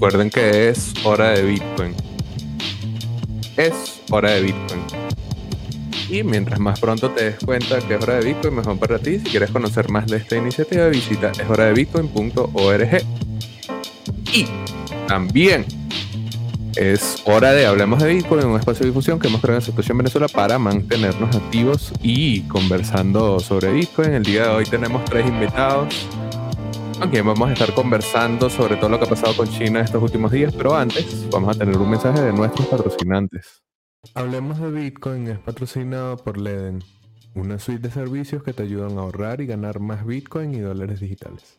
Recuerden que es hora de Bitcoin. Es hora de Bitcoin. Y mientras más pronto te des cuenta que es hora de Bitcoin, mejor para ti. Si quieres conocer más de esta iniciativa, visita eshoradebitcoin.org. Y también es hora de Hablemos de Bitcoin, un espacio de difusión que hemos creado en Situación Venezuela para mantenernos activos y conversando sobre Bitcoin. El día de hoy tenemos tres invitados con vamos a estar conversando sobre todo lo que ha pasado con China estos últimos días, pero antes vamos a tener un mensaje de nuestros patrocinantes. Hablemos de Bitcoin es patrocinado por Leden, una suite de servicios que te ayudan a ahorrar y ganar más Bitcoin y dólares digitales.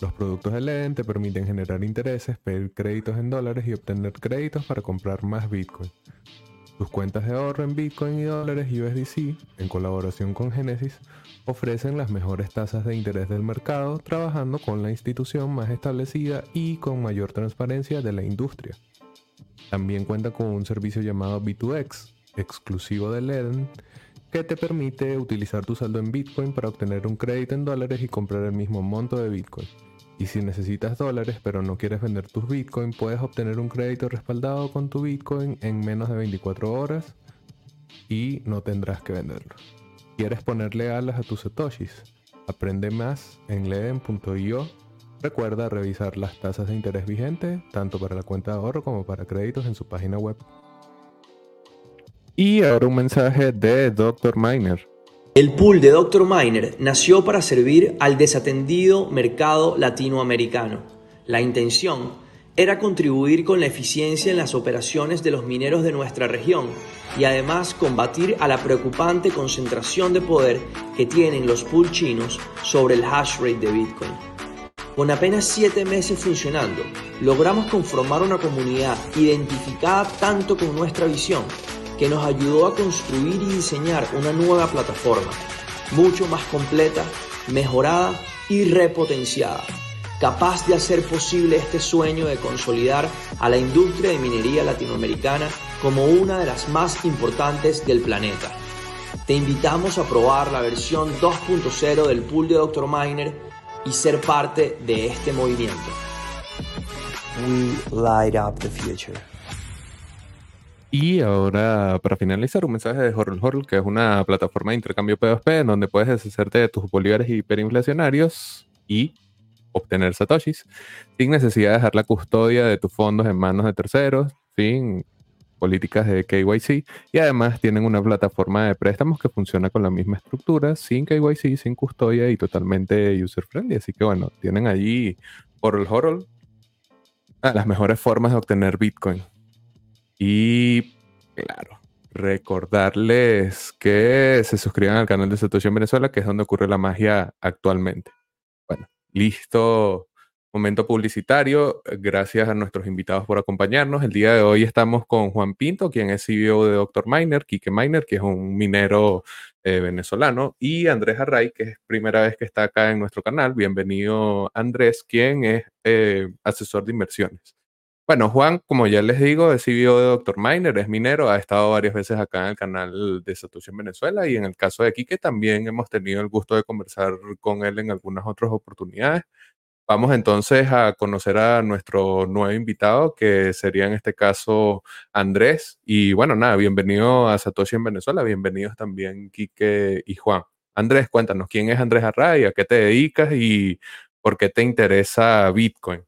Los productos de Leden te permiten generar intereses, pedir créditos en dólares y obtener créditos para comprar más Bitcoin. Tus cuentas de ahorro en Bitcoin y dólares USDC, en colaboración con Genesis, ofrecen las mejores tasas de interés del mercado, trabajando con la institución más establecida y con mayor transparencia de la industria. También cuenta con un servicio llamado B2X, exclusivo de Leden, que te permite utilizar tu saldo en Bitcoin para obtener un crédito en dólares y comprar el mismo monto de Bitcoin. Y si necesitas dólares pero no quieres vender tus Bitcoin, puedes obtener un crédito respaldado con tu Bitcoin en menos de 24 horas y no tendrás que venderlo. ¿Quieres ponerle alas a tus satoshis? Aprende más en leden.io. Recuerda revisar las tasas de interés vigentes, tanto para la cuenta de ahorro como para créditos en su página web. Y ahora un mensaje de Dr. Miner. El pool de Dr. Miner nació para servir al desatendido mercado latinoamericano. La intención era contribuir con la eficiencia en las operaciones de los mineros de nuestra región y además combatir a la preocupante concentración de poder que tienen los pool chinos sobre el hash rate de Bitcoin. Con apenas 7 meses funcionando, logramos conformar una comunidad identificada tanto con nuestra visión que nos ayudó a construir y diseñar una nueva plataforma, mucho más completa, mejorada y repotenciada, capaz de hacer posible este sueño de consolidar a la industria de minería latinoamericana como una de las más importantes del planeta. Te invitamos a probar la versión 2.0 del pool de Dr. Miner y ser parte de este movimiento. We light up the future. Y ahora, para finalizar, un mensaje de Horror Horror, que es una plataforma de intercambio P2P en donde puedes deshacerte de tus bolívares hiperinflacionarios y obtener satoshis sin necesidad de dejar la custodia de tus fondos en manos de terceros, sin políticas de KYC. Y además tienen una plataforma de préstamos que funciona con la misma estructura, sin KYC, sin custodia y totalmente user-friendly. Así que bueno, tienen allí Horror Horror las mejores formas de obtener Bitcoin. Y claro, recordarles que se suscriban al canal de Situación Venezuela, que es donde ocurre la magia actualmente. Listo. Momento publicitario. Gracias a nuestros invitados por acompañarnos. El día de hoy estamos con Juan Pinto, quien es CEO de Dr. Miner, Kike Miner, que es un minero eh, venezolano, y Andrés Array, que es primera vez que está acá en nuestro canal. Bienvenido, Andrés, quien es eh, asesor de inversiones. Bueno, Juan, como ya les digo, es CEO de Dr. Miner, es minero, ha estado varias veces acá en el canal de Satoshi Venezuela y en el caso de Quique también hemos tenido el gusto de conversar con él en algunas otras oportunidades. Vamos entonces a conocer a nuestro nuevo invitado, que sería en este caso Andrés. Y bueno, nada, bienvenido a Satoshi en Venezuela, bienvenidos también Quique y Juan. Andrés, cuéntanos, ¿quién es Andrés Array? ¿A qué te dedicas y por qué te interesa Bitcoin?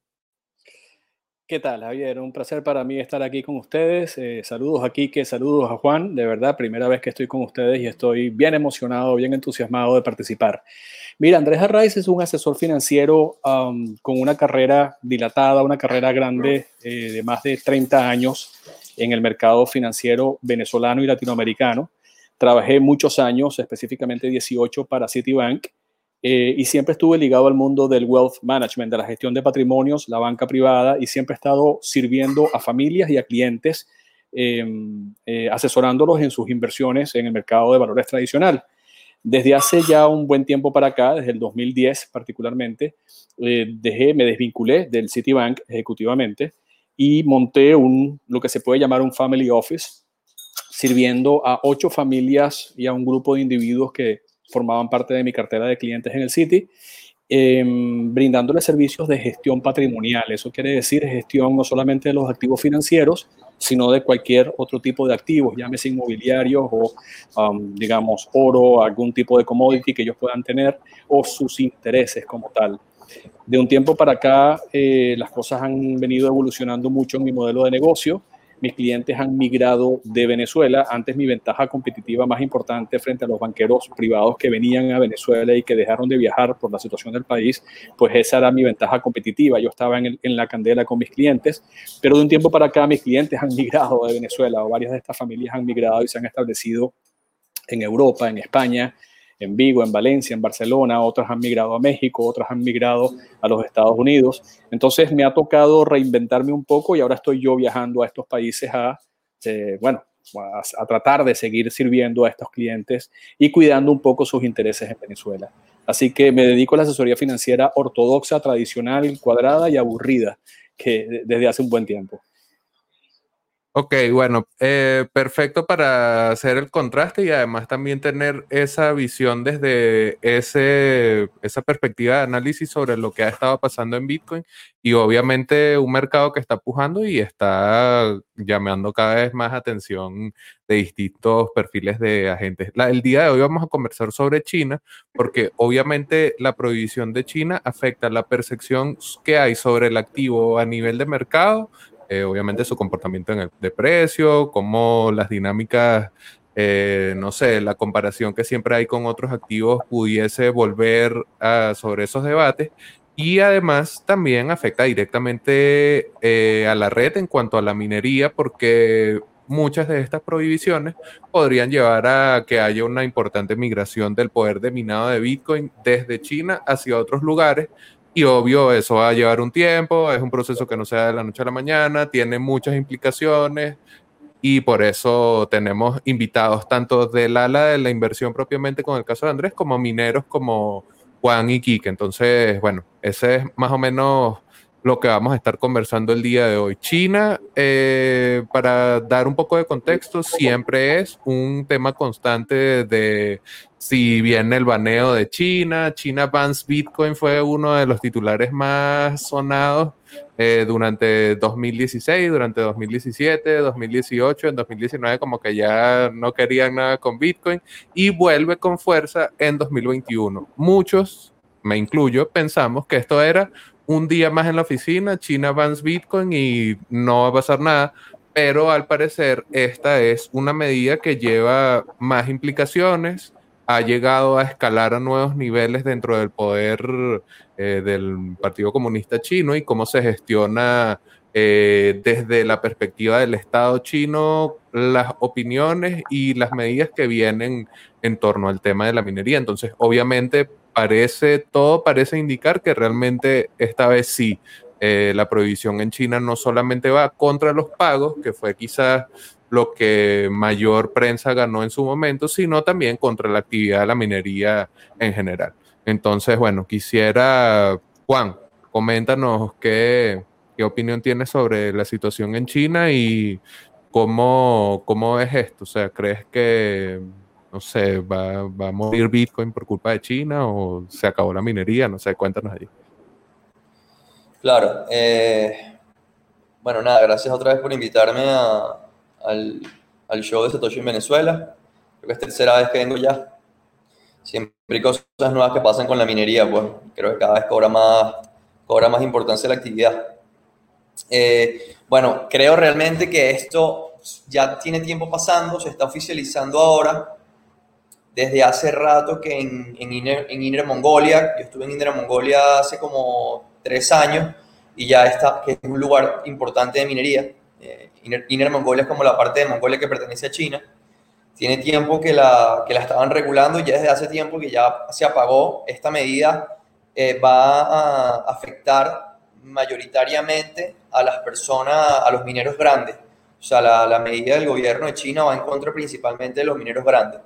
¿Qué tal, Javier? Un placer para mí estar aquí con ustedes. Eh, saludos a Kike, saludos a Juan. De verdad, primera vez que estoy con ustedes y estoy bien emocionado, bien entusiasmado de participar. Mira, Andrés Arraiz es un asesor financiero con una carrera dilatada, una carrera grande eh, de más de 30 años en el mercado financiero venezolano y latinoamericano. Trabajé muchos años, específicamente 18 para Citibank eh, y siempre estuve ligado al mundo del wealth management, de la gestión de patrimonios, la banca privada, y siempre he estado sirviendo a familias y a clientes, em, eh, asesorándolos en sus inversiones en el mercado de valores tradicional. Desde hace ya un buen tiempo para acá, desde el 2010 particularmente, eh, dejé, me desvinculé del Citibank ejecutivamente y monté un, lo que se puede llamar un family office, sirviendo a ocho familias y a un grupo de individuos que formaban parte de mi cartera de clientes en el City. em, brindándole servicios de gestión patrimonial. Eso quiere decir gestión no solamente de los activos financieros, sino de cualquier otro tipo de activos, llámese inmobiliarios o, digamos, oro, algún tipo de commodity que ellos puedan tener o sus intereses como tal. De un tiempo para acá, eh, las cosas han venido evolucionando mucho en mi modelo de negocio mis clientes han migrado de Venezuela. Antes mi ventaja competitiva más importante frente a los banqueros privados que venían a Venezuela y que dejaron de viajar por la situación del país, pues esa era mi ventaja competitiva. Yo estaba en, en la candela con mis clientes, pero de un tiempo para acá mis clientes han migrado de Venezuela o varias de estas familias han migrado y se han establecido en Europa, en España, en Vigo, en Valencia, en Barcelona, otras han migrado a México, otras han migrado a los Estados Unidos. Entonces me ha tocado reinventarme un poco y ahora estoy yo viajando a estos países a, eh, bueno, a, tratar de seguir sirviendo a estos clientes y cuidando un poco sus intereses en Venezuela. Así que me dedico a la asesoría financiera ortodoxa, tradicional, cuadrada y aburrida, que desde hace un buen tiempo. Ok, bueno, eh, perfecto para hacer el contraste y además también tener esa visión desde ese, esa perspectiva de análisis sobre lo que ha estado pasando en Bitcoin y obviamente un mercado que está pujando y está llamando cada vez más atención de distintos perfiles de agentes. el día de hoy vamos a conversar sobre China porque obviamente la prohibición de China afecta la percepción que hay sobre el activo a nivel de mercado eh, obviamente su comportamiento en el, de precio, como las dinámicas, eh, no sé, la comparación que siempre hay con otros activos pudiese volver sobre esos debates. Y además también afecta directamente eh, a la red en cuanto a la minería, porque muchas de estas prohibiciones podrían llevar a que haya una importante migración del poder de minado de Bitcoin desde China hacia otros lugares, y obvio, eso va a llevar un tiempo, es un proceso que no se da de la noche a la mañana, tiene muchas implicaciones y por eso tenemos invitados tanto del ala de la inversión propiamente con el caso de Andrés, como mineros como Juan y Kike. Entonces, bueno, ese es más o menos lo que vamos a estar conversando el día de hoy. China, eh, para dar un poco de contexto, siempre es un tema constante de si viene el baneo de China. China bans Bitcoin fue uno de los titulares más sonados eh, durante 2016, durante 2017, 2018, en 2019 como que ya no querían nada con Bitcoin y vuelve con fuerza en 2021. Muchos, me incluyo, pensamos que esto era un día más en la oficina, China bans Bitcoin y no va a pasar nada. Pero al parecer esta es una medida que lleva más implicaciones, ha llegado a escalar a nuevos niveles dentro del poder eh, del Partido Comunista Chino y cómo se gestiona eh, desde la perspectiva del Estado chino las opiniones y las medidas que vienen en torno al tema de la minería. Entonces, obviamente, parece, todo parece indicar que realmente esta vez sí, eh, la prohibición en China no solamente va contra los pagos, que fue quizás lo que mayor prensa ganó en su momento, sino también contra la actividad de la minería en general. Entonces, bueno, quisiera, Juan, coméntanos qué, qué opinión tienes sobre la situación en China y cómo, cómo es esto. O sea, ¿crees que no sé, va, va, a morir Bitcoin por culpa de China o se acabó la minería, no sé, cuéntanos ahí. Claro, eh, bueno, nada, gracias otra vez por invitarme al, al, show de Satoshi en Venezuela. Creo que es tercera vez que vengo ya. Siempre hay cosas nuevas que pasan con la minería, pues creo que cada vez cobra más, cobra más importancia la actividad. Eh, bueno, creo realmente que esto ya tiene tiempo pasando, se está oficializando ahora desde hace rato que en, en, Inner, Mongolia, yo estuve en Inner Mongolia hace como tres años y ya está, que es un lugar importante de minería. Eh, Inner, Mongolia es como la parte de Mongolia que pertenece a China. Tiene tiempo que la, que la estaban regulando y ya desde hace tiempo que ya se apagó. Esta medida eh, va a afectar mayoritariamente a las personas, a los mineros grandes. O sea, la, la medida del gobierno de China va en contra principalmente de los mineros grandes.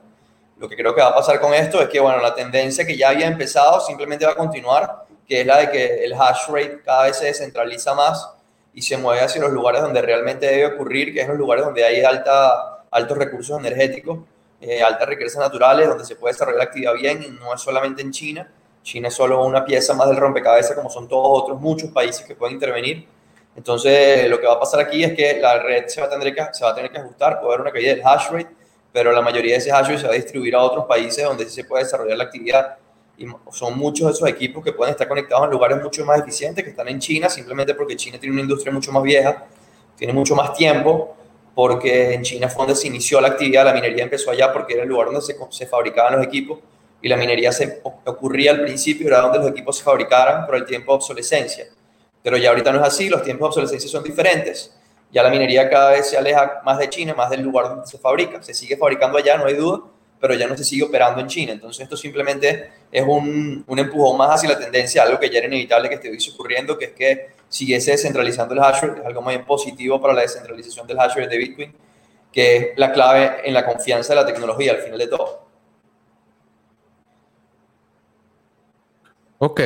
Lo que creo que va a pasar con esto es que, bueno, la tendencia que ya había empezado simplemente va a continuar, que es la de que el hash rate cada vez se descentraliza más y se mueve hacia los lugares donde realmente debe ocurrir, que es los lugares donde hay alta, altos recursos energéticos, eh, altas riquezas naturales, donde se puede desarrollar la actividad bien, y no es solamente en China, China es solo una pieza más del rompecabezas, como son todos otros muchos países que pueden intervenir. Entonces, lo que va a pasar aquí es que la red se va a tener que, se va a tener que ajustar, puede haber una caída del hash rate, pero la mayoría de ese hash rate se va a distribuir a otros países donde sí se puede desarrollar la actividad. Y son muchos de esos equipos que pueden estar conectados en lugares mucho más eficientes que están en China, simplemente porque China tiene una industria mucho más vieja, tiene mucho más tiempo, porque en China fue donde se inició la actividad, la minería empezó allá porque era el lugar donde se, se fabricaban los equipos y la minería se ocurría al principio, era donde los equipos se fabricaran por el tiempo de obsolescencia. Pero ya ahorita no es así, los tiempos de obsolescencia son diferentes. Ya la minería cada vez se aleja más de China, más del lugar donde se fabrica. Se sigue fabricando allá, no hay duda, pero ya no se sigue operando en China. Entonces esto simplemente es un, un empujón más hacia la tendencia, algo que ya era inevitable que estuviese ocurriendo, que es que siguiese descentralizando el hash es algo muy positivo para la descentralización del hash de Bitcoin, que es la clave en la confianza de la tecnología al final de todo. Ok.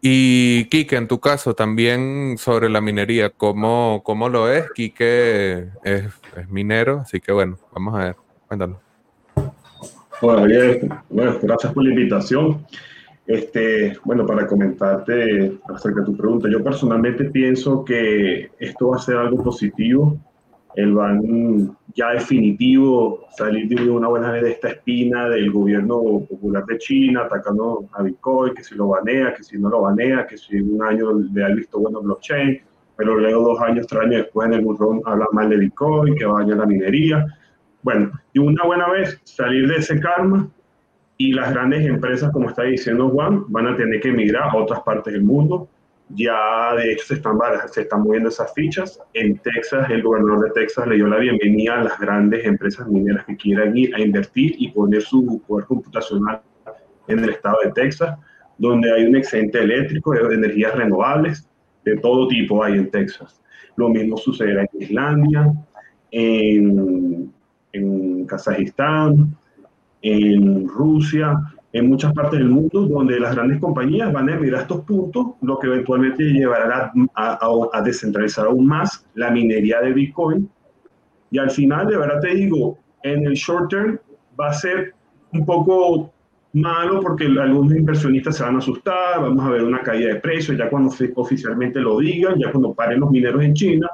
Y Kike, en tu caso, también sobre la minería, ¿cómo, cómo lo es? Kike es, es minero, así que bueno, vamos a ver, cuéntanos. Bueno, bueno, gracias por la invitación. Este, bueno, para comentarte acerca de tu pregunta, yo personalmente pienso que esto va a ser algo positivo el van ya definitivo salir de una buena vez de esta espina del gobierno popular de China atacando a Bitcoin, que si lo banea, que si no lo banea, que si un año le ha visto bueno blockchain, pero luego dos años, tres años después en el burrón habla mal de Bitcoin, que vaya la minería. Bueno, y una buena vez salir de ese karma y las grandes empresas, como está diciendo Juan, van a tener que emigrar a otras partes del mundo ya de hecho se están, se están moviendo esas fichas. En Texas, el gobernador de Texas le dio la bienvenida a las grandes empresas mineras que quieran ir a invertir y poner su poder computacional en el estado de Texas, donde hay un excedente eléctrico de energías renovables de todo tipo hay en Texas. Lo mismo sucederá en Islandia, en, en Kazajistán, en Rusia, en muchas partes del mundo donde las grandes compañías van a emigrar a estos puntos, lo que eventualmente llevará a, descentralizar aún más la minería de Bitcoin. Y al final, de verdad te digo, en el short term va a ser un poco malo porque algunos inversionistas se van a asustar, vamos a ver una caída de precios, ya cuando oficialmente lo digan, ya cuando paren los mineros en China,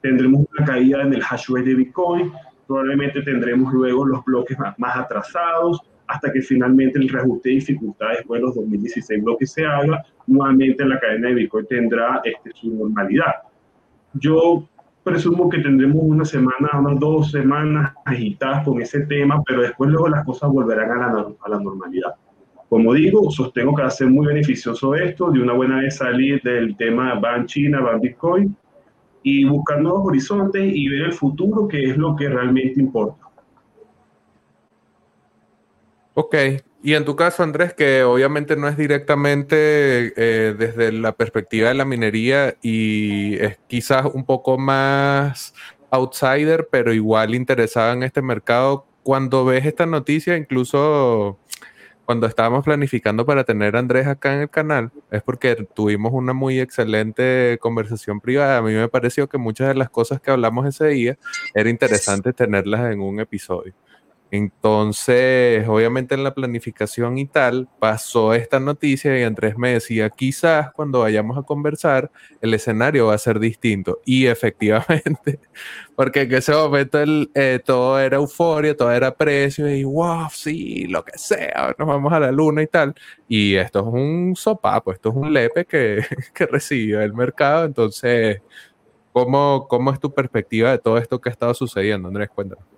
tendremos una caída en el hash rate de Bitcoin, probablemente tendremos luego los bloques más atrasados, hasta que finalmente el reajuste de dificultades de los 2016 lo que se haga, nuevamente la cadena de Bitcoin tendrá este, su normalidad. Yo presumo que tendremos una semana, unas dos semanas agitadas con ese tema, pero después luego las cosas volverán a la, a la normalidad. Como digo, sostengo que va a ser muy beneficioso esto, de una buena vez salir del tema Ban China, Ban Bitcoin, y buscar nuevos horizontes y ver el futuro, que es lo que realmente importa. Ok, y en tu caso, Andrés, que obviamente no es directamente eh, desde la perspectiva de la minería y es quizás un poco más outsider, pero igual interesado en este mercado, cuando ves esta noticia, incluso cuando estábamos planificando para tener a Andrés acá en el canal, es porque tuvimos una muy excelente conversación privada. A mí me pareció que muchas de las cosas que hablamos ese día era interesante tenerlas en un episodio. Entonces, obviamente en la planificación y tal, pasó esta noticia y Andrés me decía, quizás cuando vayamos a conversar, el escenario va a ser distinto. Y efectivamente, porque en ese momento eh, todo era euforia, todo era precio y wow, sí, lo que sea, nos vamos a la luna y tal. Y esto es un sopapo, esto es un lepe que, que recibió el mercado. Entonces, ¿cómo, ¿cómo es tu perspectiva de todo esto que ha estado sucediendo, Andrés? Cuéntanos.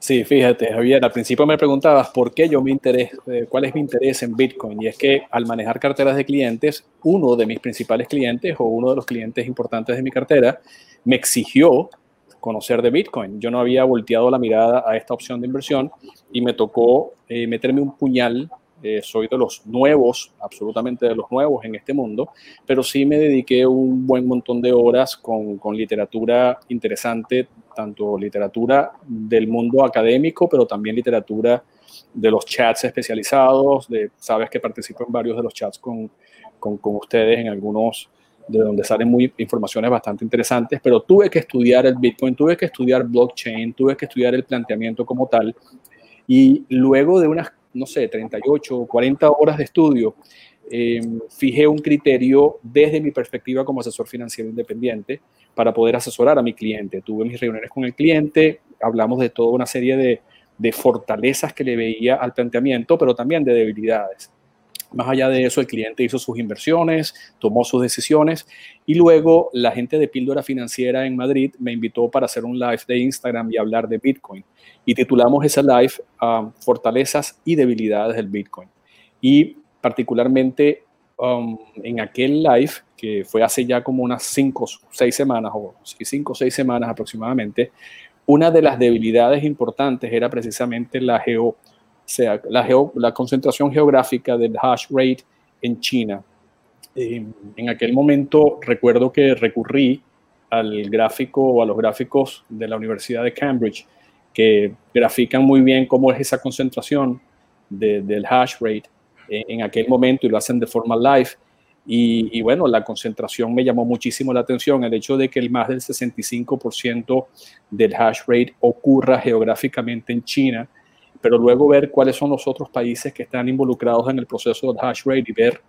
Sí, fíjate, Javier, al principio me preguntabas por qué yo me interés, eh, cuál es mi interés en Bitcoin. Y es que al manejar carteras de clientes, uno de mis principales clientes o uno de los clientes importantes de mi cartera me exigió conocer de Bitcoin. Yo no había volteado la mirada a esta opción de inversión y me tocó eh, meterme un puñal eh, soy de los nuevos, absolutamente de los nuevos en este mundo, pero sí me dediqué un buen montón de horas con, con literatura interesante, tanto literatura del mundo académico, pero también literatura de los chats especializados, de, sabes que participo en varios de los chats con, con, con ustedes, en algunos de donde salen muy informaciones bastante interesantes, pero tuve que estudiar el Bitcoin, tuve que estudiar blockchain, tuve que estudiar el planteamiento como tal, y luego de unas no sé, 38 o 40 horas de estudio, em, fijé un criterio desde mi perspectiva como asesor financiero independiente para poder asesorar a mi cliente. Tuve mis reuniones con el cliente, hablamos de toda una serie de, de fortalezas que le veía al planteamiento, pero también de debilidades. Más allá de eso, el cliente hizo sus inversiones, tomó sus decisiones y luego la gente de Píldora Financiera en Madrid me invitó para hacer un live de Instagram y hablar de Bitcoin. Y titulamos esa live um, Fortalezas y debilidades del Bitcoin. Y particularmente um, en aquel live, que fue hace ya como unas cinco o seis semanas, o cinco o seis semanas aproximadamente, una de las debilidades importantes era precisamente la geo sea la, la concentración geográfica del hash rate en China. Eh, en aquel momento recuerdo que recurrí al gráfico o a los gráficos de la Universidad de Cambridge que grafican muy bien cómo es esa concentración del hash rate en, aquel momento y lo hacen de forma live. Y, y, bueno, la concentración me llamó muchísimo la atención, el hecho de que el más del 65% del hash rate ocurra geográficamente en China pero luego ver cuáles son los otros países que están involucrados en el proceso del hash rate y ver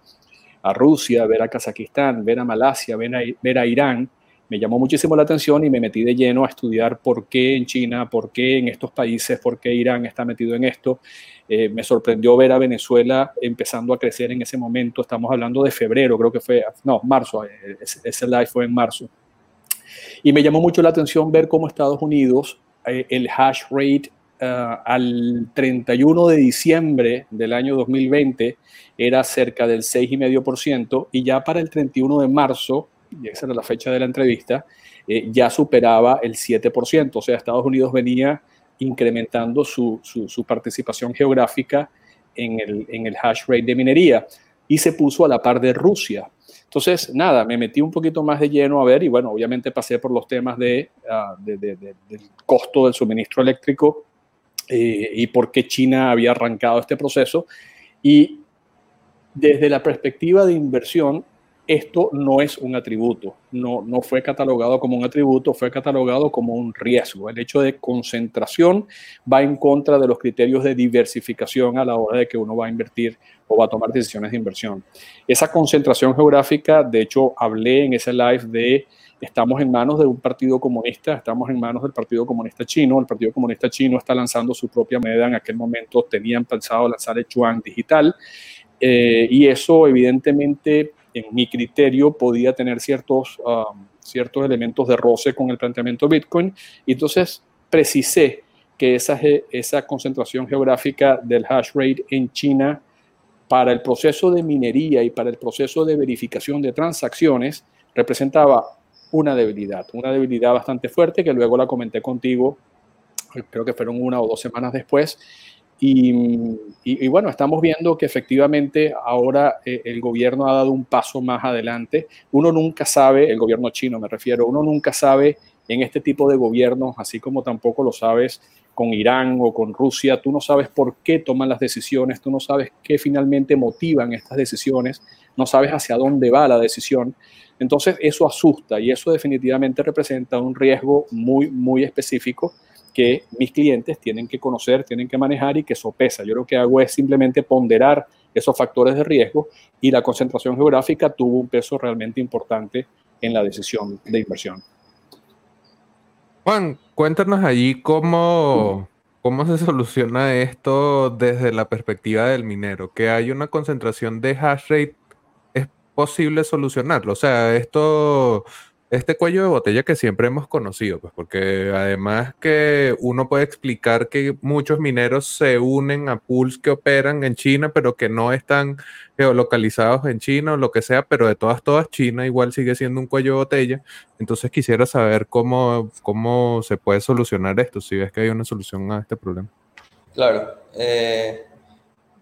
a Rusia, ver a Kazajistán, ver a Malasia, ver a, ver a Irán, me llamó muchísimo la atención y me metí de lleno a estudiar por qué en China, por qué en estos países, por qué Irán está metido en esto. Eh, me sorprendió ver a Venezuela empezando a crecer en ese momento. Estamos hablando de febrero, creo que fue, no, marzo, eh, ese, live fue en marzo. Y me llamó mucho la atención ver cómo Estados Unidos, eh, el hash rate eh, al 31 de diciembre del año 2020 era cerca del 6,5% y ya para el 31 de marzo, y esa era la fecha de la entrevista, eh, ya superaba el 7%. O sea, Estados Unidos venía incrementando su, su, participación geográfica en el, en el hash rate de minería y se puso a la par de Rusia. Entonces, nada, me metí un poquito más de lleno a ver y bueno, obviamente pasé por los temas de, ah, de, de, del costo del suministro eléctrico eh, y por qué China había arrancado este proceso. Y desde la perspectiva de inversión, esto no es un atributo, no, no fue catalogado como un atributo, fue catalogado como un riesgo. El hecho de concentración va en contra de los criterios de diversificación a la hora de que uno va a invertir o va a tomar decisiones de inversión. Esa concentración geográfica, de hecho, hablé en ese live de estamos en manos de un partido comunista, estamos en manos del Partido Comunista Chino. El Partido Comunista Chino está lanzando su propia moneda. En aquel momento tenían pensado lanzar el yuan digital. Eh, y eso, evidentemente, en mi criterio, podía tener ciertos, um, ciertos elementos de roce con el planteamiento Bitcoin. Y entonces precisé que esa, esa concentración geográfica del hash rate en China para el proceso de minería y para el proceso de verificación de transacciones representaba una debilidad, una debilidad bastante fuerte que luego la comenté contigo, creo que fueron una o dos semanas después. Y, bueno, estamos viendo que efectivamente ahora eh, el gobierno ha dado un paso más adelante. Uno nunca sabe, el gobierno chino me refiero, uno nunca sabe en este tipo de gobiernos, así como tampoco lo sabes con Irán o con Rusia, tú no sabes por qué toman las decisiones, tú no sabes qué finalmente motivan estas decisiones, no sabes hacia dónde va la decisión. Entonces eso asusta y eso definitivamente representa un riesgo muy, muy específico que mis clientes tienen que conocer, tienen que manejar y que sopesa. Yo lo que hago es simplemente ponderar esos factores de riesgo y la concentración geográfica tuvo un peso realmente importante en la decisión de inversión. Juan, cuéntanos allí cómo, cómo se soluciona esto desde la perspectiva del minero, que hay una concentración de hash rate posible solucionarlo. O sea, esto, este cuello de botella que siempre hemos conocido, pues porque además que uno puede explicar que muchos mineros se unen a pools que operan en China, pero que no están geolocalizados en China o lo que sea, pero de todas, todas, China igual sigue siendo un cuello de botella. Entonces quisiera saber cómo, cómo se puede solucionar esto, si ves que hay una solución a este problema. Claro. Eh,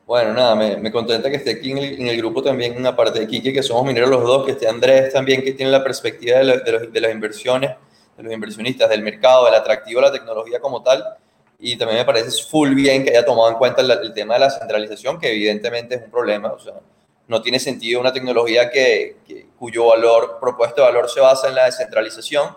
bueno, nada, me, me, contenta que esté aquí en el, grupo también una parte de Kike, que somos mineros los dos, que esté Andrés también, que tiene la perspectiva de, las inversiones, de los inversionistas, del mercado, del atractivo de la tecnología como tal. Y también me parece full bien que haya tomado en cuenta el, tema de la centralización, que evidentemente es un problema. O sea, no tiene sentido una tecnología que cuyo valor, propuesto de valor se basa en la descentralización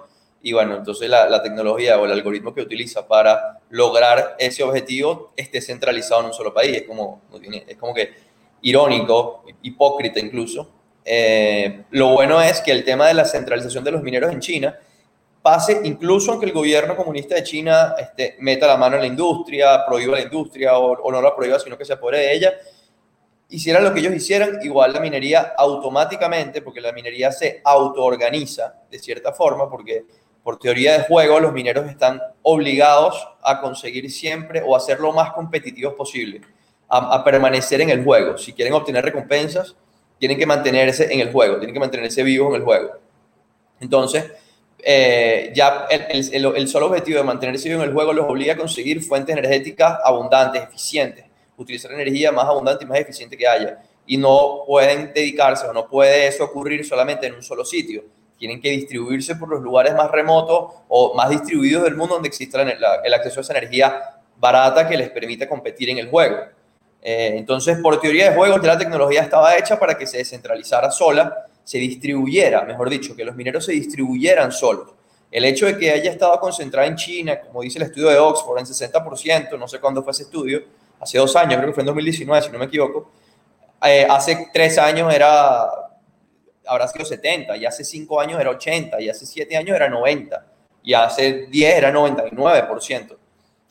y bueno, entonces la, la, tecnología o el algoritmo que utiliza para lograr ese objetivo esté centralizado en un solo país. Es como, es como que irónico, hipócrita incluso. Eh, lo bueno es que el tema de la centralización de los mineros en China pase incluso aunque el gobierno comunista de China este, meta la mano en la industria, prohíba la industria o, no la prohíba, sino que se apodere de ella, hicieran lo que ellos hicieran, igual la minería automáticamente, porque la minería se autoorganiza de cierta forma, porque por teoría de juego los mineros están obligados a conseguir siempre o a ser lo más competitivos posible, a, permanecer en el juego. Si quieren obtener recompensas, tienen que mantenerse en el juego, tienen que mantenerse vivos en el juego. Entonces, eh, ya el, el, solo objetivo de mantenerse vivo en el juego los obliga a conseguir fuentes energéticas abundantes, eficientes, utilizar energía más abundante y más eficiente que haya. Y no pueden dedicarse o no puede eso ocurrir solamente en un solo sitio. Tienen que distribuirse por los lugares más remotos o más distribuidos del mundo donde exista el acceso a esa energía barata que les permita competir en el juego. Eh, entonces, por teoría de juegos, ya la tecnología estaba hecha para que se descentralizara sola se distribuyera, mejor dicho, que los mineros se distribuyeran solos. El hecho de que haya estado concentrada en China, como dice el estudio de Oxford, en 60%, no sé cuándo fue ese estudio, hace dos años, creo que fue en 2019, si no me equivoco, eh, hace tres años era, habrá sido 70, y hace cinco años era 80, y hace siete años era 90, y hace 10 era 99%.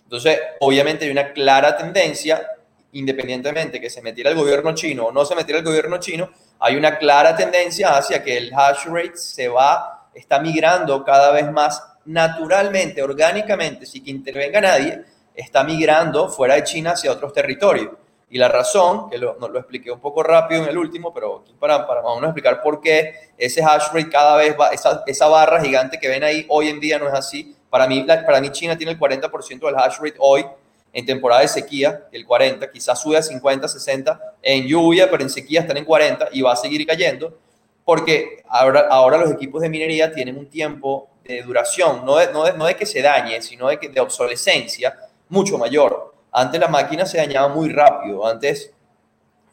Entonces, obviamente hay una clara tendencia, independientemente que se metiera el gobierno chino o no se metiera el gobierno chino, hay una clara tendencia hacia que el hash rate se va, está migrando cada vez más naturalmente, orgánicamente, sin que intervenga nadie, está migrando fuera de China hacia otros territorios. Y la razón, que lo, lo expliqué un poco rápido en el último, pero para, para vamos a explicar por qué ese hash rate cada vez va, esa, esa barra gigante que ven ahí hoy en día no es así. Para mí, para mí China tiene el 40% del hash rate hoy, en temporada de sequía, el 40, quizás sube a 50, 60, en lluvia, pero en sequía están en 40 y va a seguir cayendo, porque ahora, ahora los equipos de minería tienen un tiempo de duración, no de, no no de que se dañe, sino de, que, de obsolescencia mucho mayor. Antes la máquina se dañaba muy rápido, antes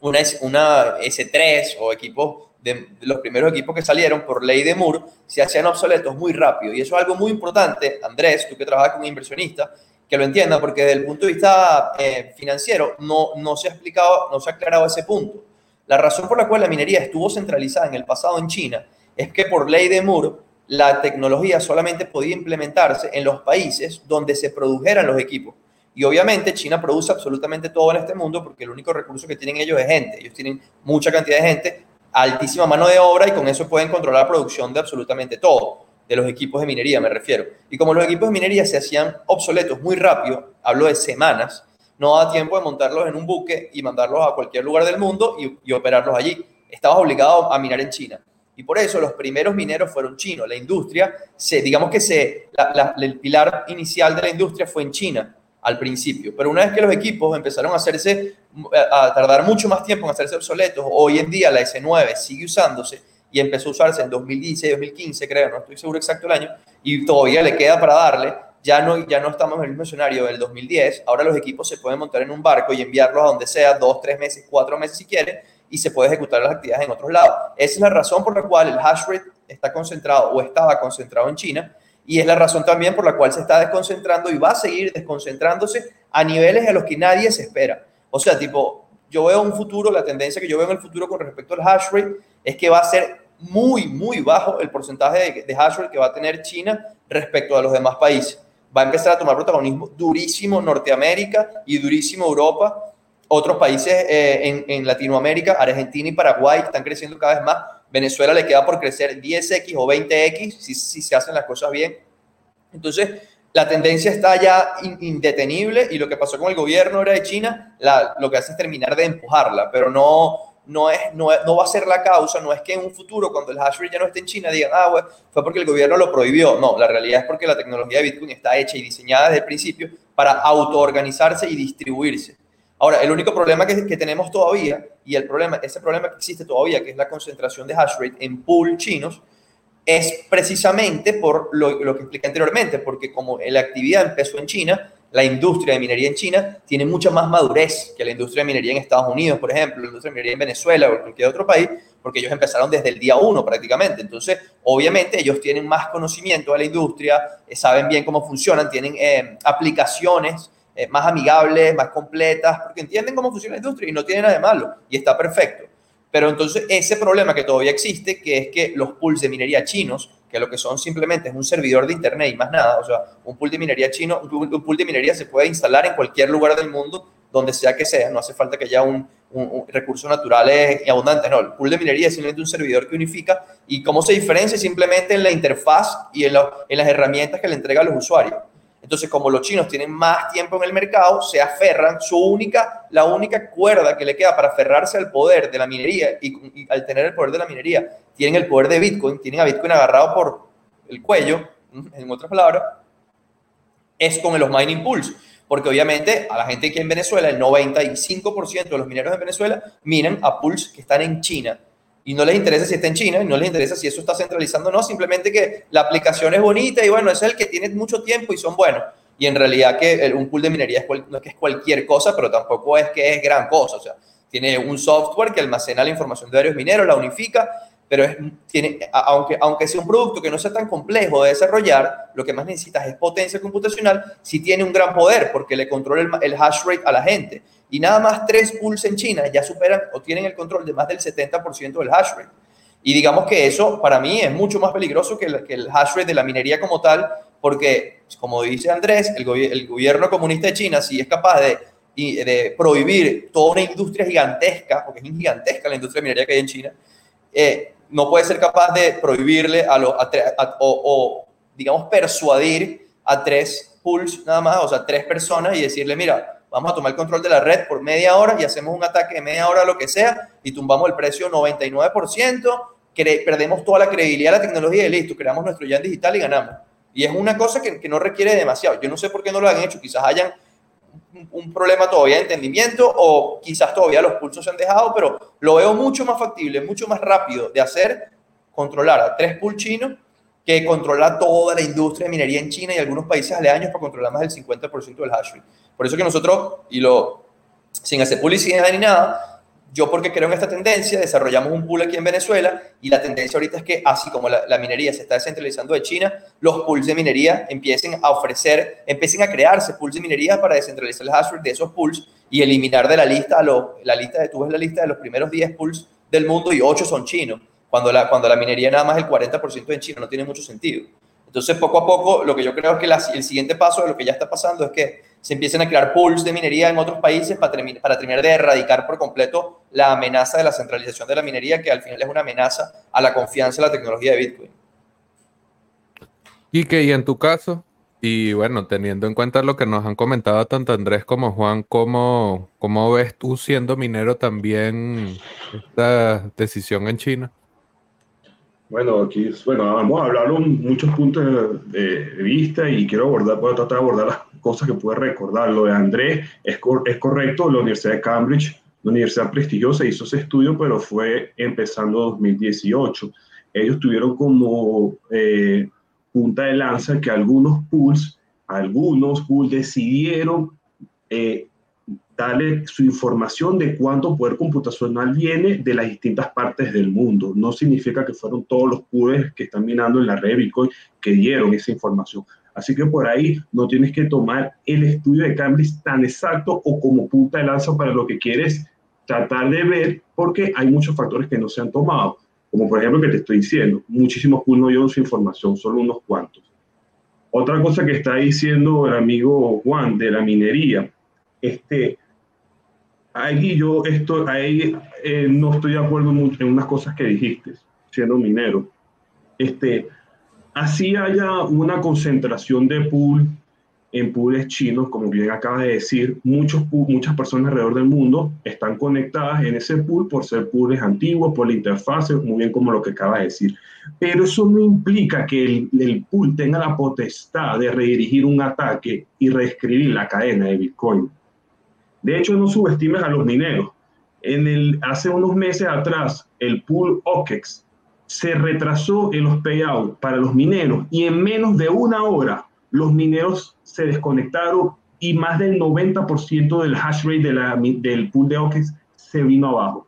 una, una S3 o equipos de, los primeros equipos que salieron por ley de Moore se hacían obsoletos muy rápido. Y eso es algo muy importante, Andrés, tú que trabajas con un inversionista, que lo entienda, porque desde el punto de vista eh, financiero no, no se ha explicado, no se ha aclarado ese punto. La razón por la cual la minería estuvo centralizada en el pasado en China es que por ley de Moore la tecnología solamente podía implementarse en los países donde se produjeran los equipos. Y obviamente China produce absolutamente todo en este mundo porque el único recurso que tienen ellos es gente. Ellos tienen mucha cantidad de gente, altísima mano de obra y con eso pueden controlar la producción de absolutamente todo de los equipos de minería, me refiero. Y como los equipos de minería se hacían obsoletos muy rápido, hablo de semanas, no da tiempo de montarlos en un buque y mandarlos a cualquier lugar del mundo y, operarlos allí. Estabas obligado a minar en China. Y por eso los primeros mineros fueron chinos. La industria, se, digamos que se, el pilar inicial de la industria fue en China al principio. Pero una vez que los equipos empezaron a hacerse, a tardar mucho más tiempo en hacerse obsoletos, hoy en día la S9 sigue usándose y empezó a usarse en 2016, 2015, creo, no estoy seguro exacto el año, y todavía le queda para darle. Ya no, ya no estamos en el mismo escenario del 2010. Ahora los equipos se pueden montar en un barco y enviarlos a donde sea, dos, tres meses, cuatro meses si quieren, y se puede ejecutar las actividades en otros lados. Esa es la razón por la cual el hash rate está concentrado o estaba concentrado en China, y es la razón también por la cual se está desconcentrando y va a seguir desconcentrándose a niveles a los que nadie se espera. O sea, tipo, yo veo un futuro, la tendencia que yo veo en el futuro con respecto al hash rate es que va a ser muy, muy bajo el porcentaje de, hash rate que va a tener China respecto a los demás países. Va a empezar a tomar protagonismo durísimo Norteamérica y durísimo Europa. Otros países eh, en, en, Latinoamérica, Argentina y Paraguay, están creciendo cada vez más. Venezuela le queda por crecer 10x o 20x si, si se hacen las cosas bien. Entonces, la tendencia está ya indetenible y lo que pasó con el gobierno ahora de China, la, lo que hace es terminar de empujarla, pero no, no, es, no, no, va a ser la causa, no es que en un futuro, cuando el hash rate ya no esté en China, digan, ah, bueno, fue porque el gobierno lo prohibió. No, la realidad es porque la tecnología de Bitcoin está hecha y diseñada desde el principio para autoorganizarse y distribuirse. Ahora, el único problema que, tenemos todavía, y el problema, ese problema que existe todavía, que es la concentración de hash rate en pool chinos, es precisamente por lo, lo que expliqué anteriormente, porque como la actividad empezó en China, la industria de minería en China tiene mucha más madurez que la industria de minería en Estados Unidos, por ejemplo, la industria de minería en Venezuela o en cualquier otro país, porque ellos empezaron desde el día uno prácticamente. Entonces, obviamente, ellos tienen más conocimiento de la industria, eh, saben bien cómo funcionan, tienen eh, aplicaciones eh, más amigables, más completas, porque entienden cómo funciona la industria y no tiene nada de malo y está perfecto. Pero entonces ese problema que todavía existe, que es que los pools de minería chinos, que lo que son simplemente es un servidor de internet y más nada, o sea, un pool de minería chino, un pool de minería se puede instalar en cualquier lugar del mundo, donde sea que sea, no hace falta que haya un, un, recursos naturales y abundantes, no, el pool de minería es simplemente un servidor que unifica y cómo se diferencia simplemente en la interfaz y en, en las herramientas que le entrega a los usuarios. Entonces, como los chinos tienen más tiempo en el mercado, se aferran, su única, la única cuerda que le queda para aferrarse al poder de la minería y, al tener el poder de la minería, tienen el poder de Bitcoin, tienen a Bitcoin agarrado por el cuello, en otras palabras, es con los mining pools. Porque obviamente a la gente que en Venezuela, el 95% de los mineros de Venezuela minan a pools que están en China y no les interesa si está en China y no les interesa si eso está centralizando o no, simplemente que la aplicación es bonita y bueno, es el que tiene mucho tiempo y son buenos. Y en realidad que un pool de minería es no es que es cualquier cosa, pero tampoco es que es gran cosa. O sea, tiene un software que almacena la información de varios mineros, la unifica, pero es, tiene, aunque, aunque sea un producto que no sea tan complejo de desarrollar, lo que más necesitas es potencia computacional, si tiene un gran poder porque le controla el, el hash rate a la gente y nada más tres pools en China ya superan o tienen el control de más del 70% del hash rate. Y digamos que eso para mí es mucho más peligroso que el, que el hash rate de la minería como tal, porque, como dice Andrés, el, el gobierno comunista de China, si es capaz de, de, prohibir toda una industria gigantesca, porque es gigantesca la industria de minería que hay en China, eh, no puede ser capaz de prohibirle a los, o, o, digamos, persuadir a tres pools nada más, o sea, tres personas y decirle, mira, vamos a tomar el control de la red por media hora y hacemos un ataque de media hora, lo que sea, y tumbamos el precio 99%, perdemos toda la credibilidad de la tecnología y listo, creamos nuestro yan digital y ganamos. Y es una cosa que, que no requiere demasiado. Yo no sé por qué no lo han hecho, quizás hayan un, problema todavía de entendimiento o quizás todavía los pulsos se han dejado, pero lo veo mucho más factible, mucho más rápido de hacer, controlar a tres pools chinos que controlar toda la industria de minería en China y algunos países aledaños para controlar más del 50% del hash rate. Por eso que nosotros, y lo, sin hacer publicidad ni nada, yo porque creo en esta tendencia, desarrollamos un pool aquí en Venezuela y la tendencia ahorita es que así como la, minería se está descentralizando de China, los pools de minería empiecen a ofrecer, empiecen a crearse pools de minería para descentralizar el hash rate de esos pools y eliminar de la lista, lo, la lista de, tú ves la lista de los primeros 10 pools del mundo y 8 son chinos, cuando la, cuando la minería nada más el 40% en China, no tiene mucho sentido. Entonces, poco a poco, lo que yo creo que el siguiente paso de lo que ya está pasando es que se empiecen a crear pools de minería en otros países para, terminar de erradicar por completo la amenaza de la centralización de la minería, que al final es una amenaza a la confianza en la tecnología de Bitcoin. Y que, y en tu caso, y bueno, teniendo en cuenta lo que nos han comentado tanto Andrés como Juan, ¿cómo, cómo ves tú siendo minero también esta decisión en China? Bueno, aquí, bueno, vamos a hablar muchos puntos de, vista y quiero abordar, puedo tratar de abordar las cosas que puede recordar. Lo de Andrés es, es correcto, la Universidad de Cambridge, una universidad prestigiosa, hizo ese estudio, pero fue empezando 2018. Ellos tuvieron como eh, punta de lanza que algunos pools, algunos pools decidieron eh, darle su información de cuánto poder computacional viene de las distintas partes del mundo. No significa que fueron todos los pools que están minando en la red Bitcoin que dieron esa información. Así que por ahí no tienes que tomar el estudio de Cambridge tan exacto o como punta de lanza para lo que quieres tratar de ver, porque hay muchos factores que no se han tomado. Como por ejemplo que te estoy diciendo, muchísimos pools no dieron su información, solo unos cuantos. Otra cosa que está diciendo el amigo Juan de la minería, este, ahí yo esto, ahí, eh, no estoy de acuerdo en unas cosas que dijiste, siendo minero. Este, así haya una concentración de pool en pools chinos, como bien acaba de decir, muchos muchas personas alrededor del mundo están conectadas en ese pool por ser pools antiguos, por la interfase, muy bien como lo que acaba de decir. Pero eso no implica que el, el pool tenga la potestad de redirigir un ataque y reescribir la cadena de Bitcoin. De hecho, no subestimes a los mineros. En el, hace unos meses atrás, el pool OKEX se retrasó en los payouts para los mineros y en menos de una hora los mineros se desconectaron y más del 90% del hash rate del pool de OKEX se vino abajo.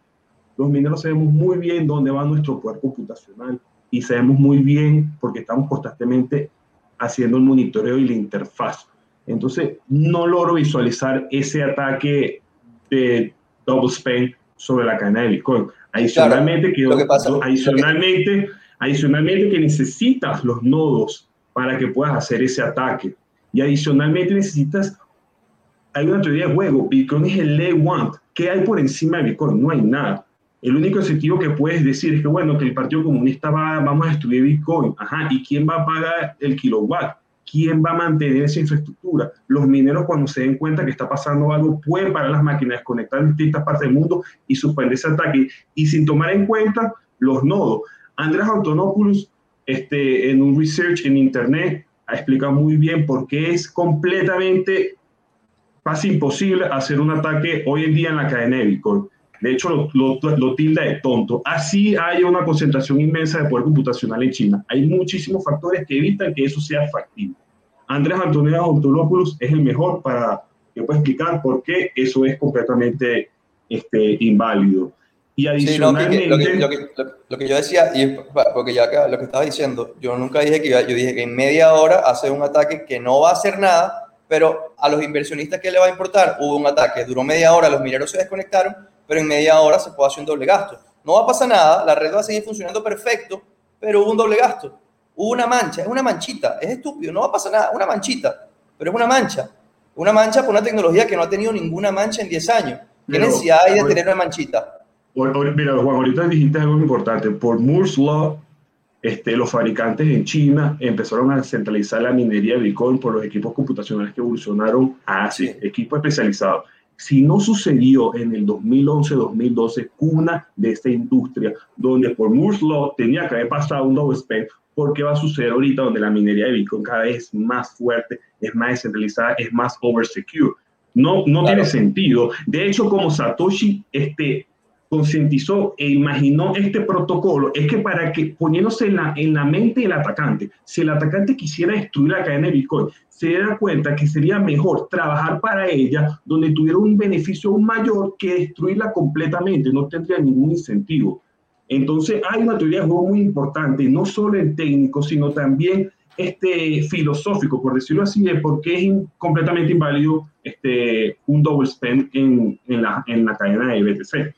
Los mineros sabemos muy bien dónde va nuestro poder computacional y sabemos muy bien porque estamos constantemente haciendo el monitoreo y la interfaz Entonces, no logro visualizar ese ataque de double spend sobre la cadena de Bitcoin. Adicionalmente, que, adicionalmente, adicionalmente que necesitas los nodos para que puedas hacer ese ataque. Y adicionalmente necesitas, hay una teoría de juego, Bitcoin es el lay want. ¿Qué hay por encima de Bitcoin? No hay nada. El único incentivo que puedes decir es que, bueno, que el Partido Comunista va, vamos a destruir Bitcoin. Ajá, ¿y quién va a pagar el kilowatt? ¿Quién va a mantener esa infraestructura? Los mineros cuando se den cuenta que está pasando algo pueden parar las máquinas, desconectar distintas partes del mundo y suspender ese ataque. Y sin tomar en cuenta los nodos. Andrés Antonopoulos, este, en un research en internet, ha explicado muy bien por qué es completamente casi imposible hacer un ataque hoy en día en la cadena de Bitcoin. De hecho, lo, lo, tilda de tonto. Así hay una concentración inmensa de poder computacional en China. Hay muchísimos factores que evitan que eso sea factible. Andrés Antonio Autolopoulos es el mejor para que pueda explicar por qué eso es completamente este, inválido. Y adicionalmente... lo, que, lo, que, yo decía, y porque ya lo que estaba diciendo, yo nunca dije que yo dije que en media hora hace un ataque que no va a hacer nada, pero a los inversionistas, ¿qué le va a importar? Hubo un ataque, duró media hora, los mineros se desconectaron, pero en media hora se puede hacer un doble gasto. No va a pasar nada, la red va a seguir funcionando perfecto, pero hubo un doble gasto. Hubo una mancha, es una manchita, es estúpido, no va a pasar nada, una manchita, pero es una mancha. Una mancha por una tecnología que no ha tenido ninguna mancha en 10 años. ¿Qué necesidad hay de tener una manchita? Mira, Juan, ahorita dijiste algo importante. Por Moore's Law, este, los fabricantes en China empezaron a centralizar la minería de Bitcoin por los equipos computacionales que evolucionaron a Asia, equipos especializados. Si no sucedió en el 2011-2012 cuna de esta industria, donde por Moore's Law tenía que haber pasado un double spend, ¿por qué va a suceder ahorita donde la minería de Bitcoin cada vez es más fuerte, es más descentralizada, es más oversecure? No, no tiene sentido. De hecho, como Satoshi este, concientizó e imaginó este protocolo es que para que poniéndose en la, en la mente del atacante, si el atacante quisiera destruir la cadena de Bitcoin, se diera cuenta que sería mejor trabajar para ella donde tuviera un beneficio mayor que destruirla completamente, no tendría ningún incentivo. Entonces hay una teoría de juego muy importante, no solo en técnico, sino también este, filosófico, por decirlo así, de por es completamente inválido este, un double spend en, en, la, en la cadena de BTC.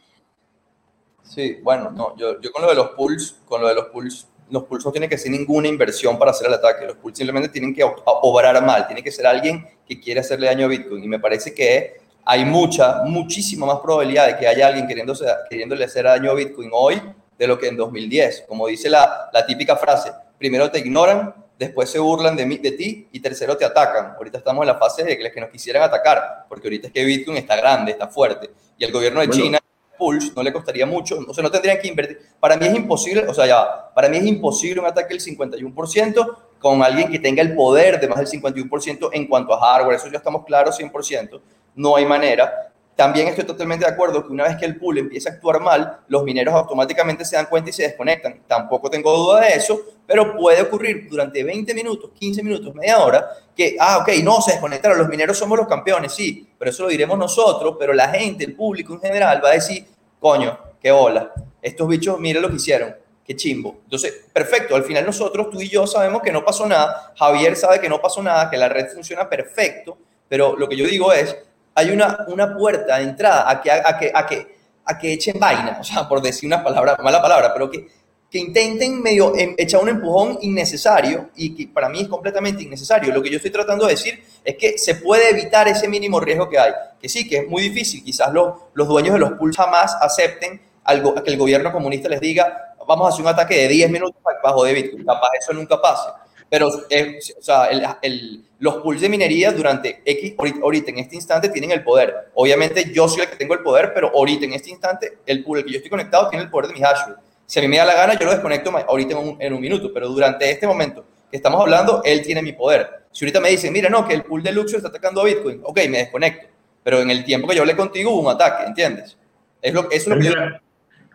Sí, bueno, no, yo, yo con lo de los pools, con lo de los pools, los pools no tienen que ser ninguna inversión para hacer el ataque. Los pools simplemente tienen que obrar mal, tiene que ser alguien que quiere hacerle daño a Bitcoin. Y me parece que hay mucha, muchísima más probabilidad de que haya alguien queriéndose, queriéndole hacer daño a Bitcoin hoy de lo que en 2010. Como dice la, la típica frase, primero te ignoran, después se burlan de, mí, de ti y tercero te atacan. Ahorita estamos en la fase de que, que nos quisieran atacar, porque ahorita es que Bitcoin está grande, está fuerte. Y el gobierno de China Pulse no le costaría mucho, o sea, no tendrían que invertir. Para mí es imposible, o sea, ya, para mí es imposible un ataque del 51% con alguien que tenga el poder de más del 51% en cuanto a hardware, eso ya estamos claros 100%, no hay manera. También estoy totalmente de acuerdo que una vez que el pool empieza a actuar mal, los mineros automáticamente se dan cuenta y se desconectan. Tampoco tengo duda de eso, pero puede ocurrir durante 20 minutos, 15 minutos, media hora, que, ah, ok, no, se desconectaron, los mineros somos los campeones, sí, pero eso lo diremos nosotros, pero la gente, el público en general va a decir, coño, qué hola, estos bichos, mira lo que hicieron, qué chimbo. Entonces, perfecto, al final nosotros, tú y yo sabemos que no pasó nada, Javier sabe que no pasó nada, que la red funciona perfecto, pero lo que yo digo es, hay una, una puerta de entrada a que, a, que, a, que, a que echen vaina, o sea, por decir una palabra, mala palabra, pero que que intenten medio em, echar un empujón innecesario y que para mí es completamente innecesario. Lo que yo estoy tratando de decir es que se puede evitar ese mínimo riesgo que hay. Que sí, que es muy difícil. Quizás los, los dueños de los pools jamás acepten algo, que el gobierno comunista les diga, vamos a hacer un ataque de 10 minutos bajo de Bitcoin. Capaz eso nunca pase. Pero eh, o sea, el, los pools de minería durante X, ahorita en este instante tienen el poder. Obviamente yo soy el que tengo el poder, pero ahorita en este instante el pool al que yo estoy conectado tiene el poder de mi hash rate. Si a mí me da la gana, yo lo desconecto ahorita en un, minuto, pero durante este momento que estamos hablando, él tiene mi poder. Si ahorita me dicen, mira, no, que el pool de Luxor está atacando a Bitcoin, ok, me desconecto. Pero en el tiempo que yo hablé contigo hubo un ataque, ¿entiendes? Es lo, eso es lo que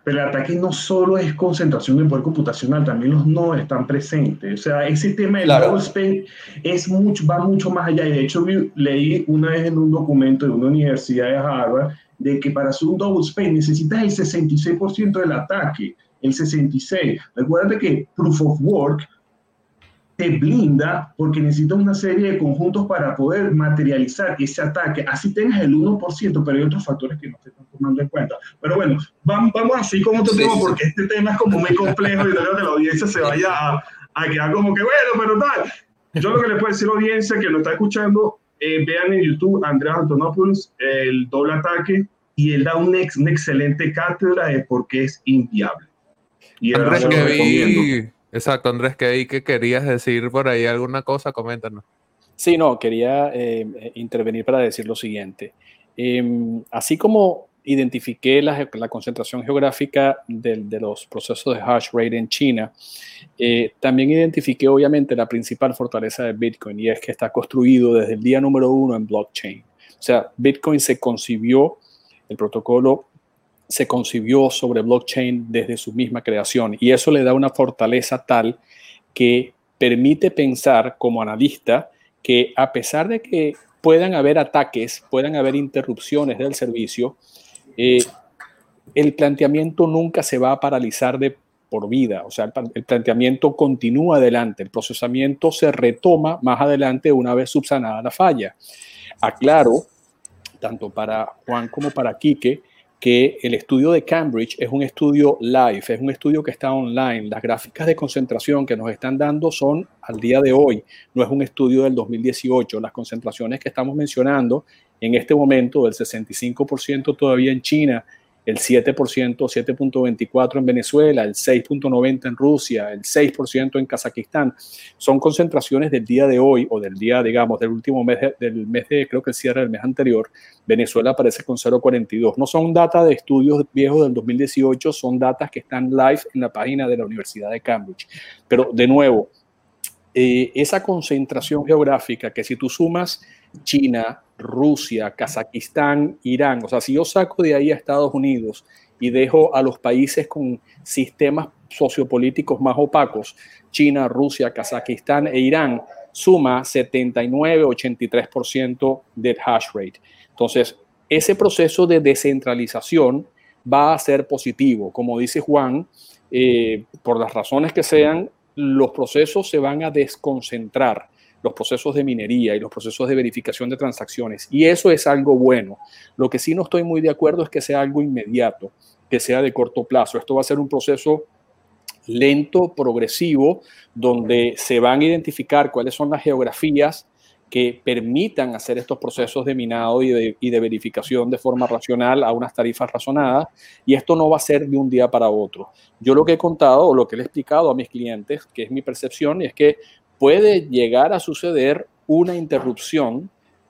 Pero el ataque no solo es concentración de poder computacional, también los nodos están presentes. O sea, ese tema del claro. double es mucho, va mucho más allá. Y de hecho, leí una vez en un documento de una universidad de Harvard de que para hacer un double spend necesitas el 66% del ataque el 66. Recuerda que Proof of Work te blinda porque necesitas una serie de conjuntos para poder materializar ese ataque. Así tengas el 1%, pero hay otros factores que no se están tomando en cuenta. Pero bueno, vamos, vamos así con otro tema porque este tema es como muy complejo y creo que la audiencia se vaya a, a, quedar como que, bueno, pero tal. Yo lo que le puedo decir a la audiencia que nos está escuchando, eh, vean en YouTube Andrea Antonopoulos, el doble ataque, y él da un ex, una excelente cátedra de por qué es inviable. Y Andrés, que vi, exacto, Andrés, ahí que querías decir por ahí alguna cosa, coméntanos. Sí, no, quería eh, intervenir para decir lo siguiente. Em, así como identifiqué la, la concentración geográfica de, de, los procesos de hash rate en China, eh, también identifiqué obviamente la principal fortaleza de Bitcoin y es que está construido desde el día número uno en blockchain. O sea, Bitcoin se concibió, el protocolo se concibió sobre blockchain desde su misma creación y eso le da una fortaleza tal que permite pensar como analista que a pesar de que puedan haber ataques, puedan haber interrupciones del servicio, eh, el planteamiento nunca se va a paralizar de por vida, o sea, el, planteamiento continúa adelante, el procesamiento se retoma más adelante una vez subsanada la falla. Aclaro, tanto para Juan como para Quique, que el estudio de Cambridge es un estudio live, es un estudio que está online. Las gráficas de concentración que nos están dando son al día de hoy, no es un estudio del 2018. Las concentraciones que estamos mencionando en este momento, del 65% todavía en China, el 7%, 7.24 en Venezuela, el 6.90 en Rusia, el 6% en Kazajistán. Son concentraciones del día de hoy o del día, digamos, del último mes, del mes de, creo que el cierre del mes anterior. Venezuela aparece con 0.42. No son datos de estudios viejos del 2018, son datos que están live en la página de la Universidad de Cambridge. Pero de nuevo, eh, esa concentración geográfica que si tú sumas China, Rusia, Kazajistán, Irán. O sea, si yo saco de ahí a Estados Unidos y dejo a los países con sistemas sociopolíticos más opacos, China, Rusia, Kazajistán e Irán, suma 79-83% del hash rate. Entonces, ese proceso de descentralización va a ser positivo. Como dice Juan, eh, por las razones que sean, los procesos se van a desconcentrar los procesos de minería y los procesos de verificación de transacciones. Y eso es algo bueno. Lo que sí no estoy muy de acuerdo es que sea algo inmediato, que sea de corto plazo. Esto va a ser un proceso lento, progresivo, donde se van a identificar cuáles son las geografías que permitan hacer estos procesos de minado y de, y de, verificación de forma racional a unas tarifas razonadas. Y esto no va a ser de un día para otro. Yo lo que he contado o lo que le he explicado a mis clientes, que es mi percepción, es que puede llegar a suceder una interrupción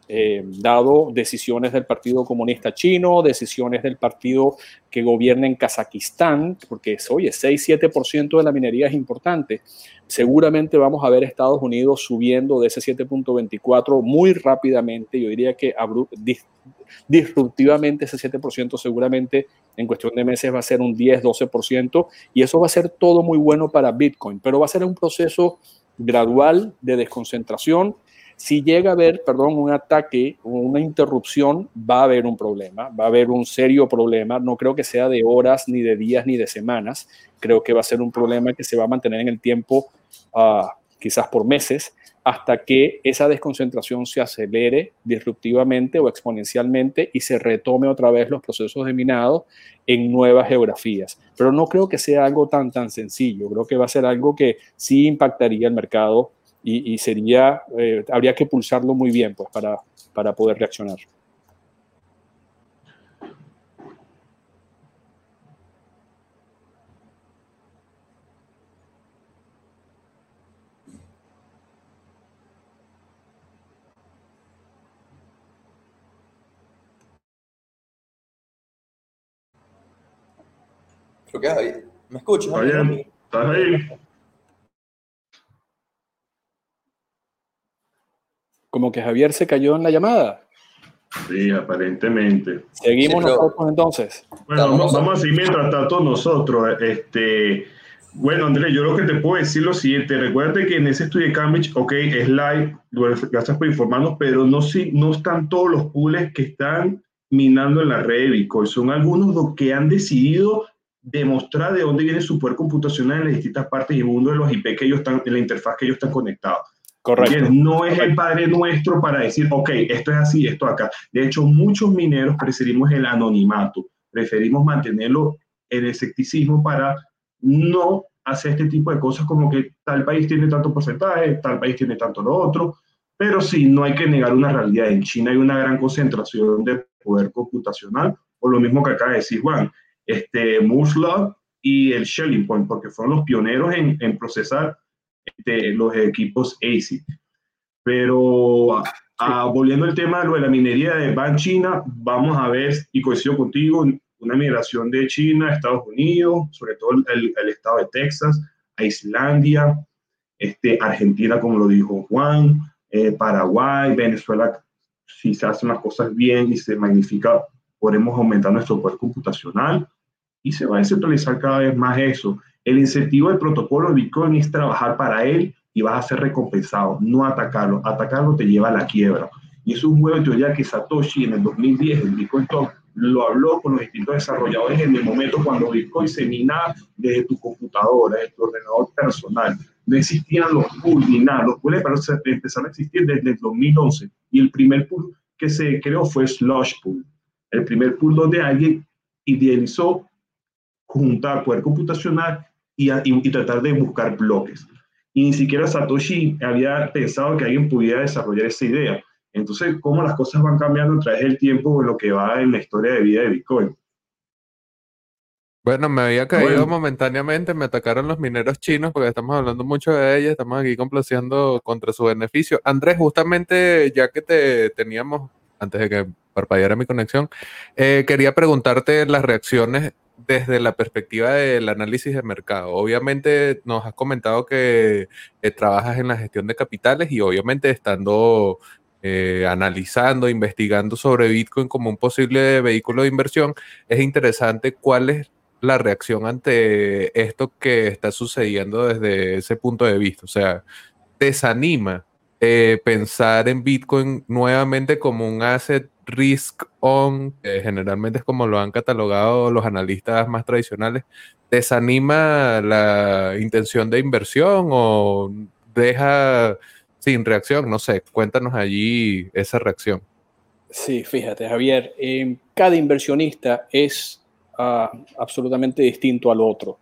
eh, dado decisiones del Partido Comunista Chino, decisiones del partido que gobierna en Kazajistán, porque oye, 6-7% de la minería es importante. Seguramente vamos a ver Estados Unidos subiendo de ese 7.24 muy rápidamente. Yo diría que disruptivamente ese 7% seguramente en cuestión de meses va a ser un 10-12% y eso va a ser todo muy bueno para Bitcoin, pero va a ser un proceso gradual de desconcentración. Si llega a haber, perdón, un ataque o una interrupción, va a haber un problema, va a haber un serio problema. No creo que sea de horas, ni de días, ni de semanas. Creo que va a ser un problema que se va a mantener en el tiempo, uh, quizás por meses, hasta que esa desconcentración se acelere disruptivamente o exponencialmente y se retome otra vez los procesos de minado en nuevas geografías. Pero no creo que sea algo tan, tan sencillo. Creo que va a ser algo que sí impactaría el mercado y, sería, eh, habría que pulsarlo muy bien pues, para, para poder reaccionar. ¿Me escuchas? ¿estás ahí? Como que Javier se cayó en la llamada. Sí, aparentemente. Seguimos nosotros entonces. Bueno, vamos, vamos a seguir mientras tanto nosotros. Este, bueno, Andrés, yo lo que te puedo decir lo siguiente. Recuerda que en ese estudio de Cambridge, ok, es live, gracias por informarnos, pero no, si, no están todos los pools que están minando en la red de Bitcoin. Son algunos los que han decidido demostrar de dónde viene su poder computacional en las distintas partes y uno de los IP que ellos están, en la interfaz que ellos están conectados. Correcto. No es el padre nuestro para decir, ok, esto es así, esto acá. De hecho, muchos mineros preferimos el anonimato, preferimos mantenerlo en escepticismo para no hacer este tipo de cosas como que tal país tiene tanto porcentaje, tal país tiene tanto lo otro, pero sí, no hay que negar una realidad. En China hay una gran concentración de poder computacional, o lo mismo que acaba de decir Juan, este, Moore's y el Shelling Point, porque fueron los pioneros en procesar este, los equipos ASIC. Pero volviendo al tema de, la minería de Ban China, vamos a ver, y coincido contigo, una migración de China a Estados Unidos, sobre todo el, el estado de Texas, a Islandia, este, Argentina, como lo dijo Juan, eh, Paraguay, Venezuela, si se hacen las cosas bien y se magnifica, podremos aumentar nuestro poder computacional y se va a descentralizar cada vez más eso. El incentivo del protocolo de Bitcoin es trabajar para él y vas a ser recompensado, no atacarlo. Atacarlo te lleva a la quiebra. Y es un juego de teoría que Satoshi en el 2010, el Bitcoin Talk, lo habló con los distintos desarrolladores en el momento cuando Bitcoin se minaba desde tu computadora, desde tu ordenador personal. No existían los pools ni nada. Los pools empezaron a existir desde el 2011. Y el primer pool que se creó fue Slush Pool. El primer pool donde alguien idealizó juntar poder computacional y, tratar de buscar bloques. Y ni siquiera Satoshi había pensado que alguien pudiera desarrollar esa idea. Entonces, cómo las cosas van cambiando a través del tiempo lo que va en la historia de vida de Bitcoin. Bueno, me había caído momentáneamente, me atacaron los mineros chinos porque estamos hablando mucho de ellos, estamos aquí complaciendo contra su beneficio. Andrés, justamente ya que te teníamos, antes de que parpadeara mi conexión, eh, quería preguntarte las reacciones desde la perspectiva del análisis de mercado. Obviamente nos has comentado que eh, trabajas en la gestión de capitales y obviamente estando eh, analizando, investigando sobre Bitcoin como un posible vehículo de inversión, es interesante cuál es la reacción ante esto que está sucediendo desde ese punto de vista. O sea, desanima eh, pensar en Bitcoin nuevamente como un asset risk on, que generalmente es como lo han catalogado los analistas más tradicionales, ¿desanima la intención de inversión o deja sin reacción? No sé, cuéntanos allí esa reacción. Sí, fíjate, Javier, eh, cada inversionista es ah, absolutamente distinto al otro.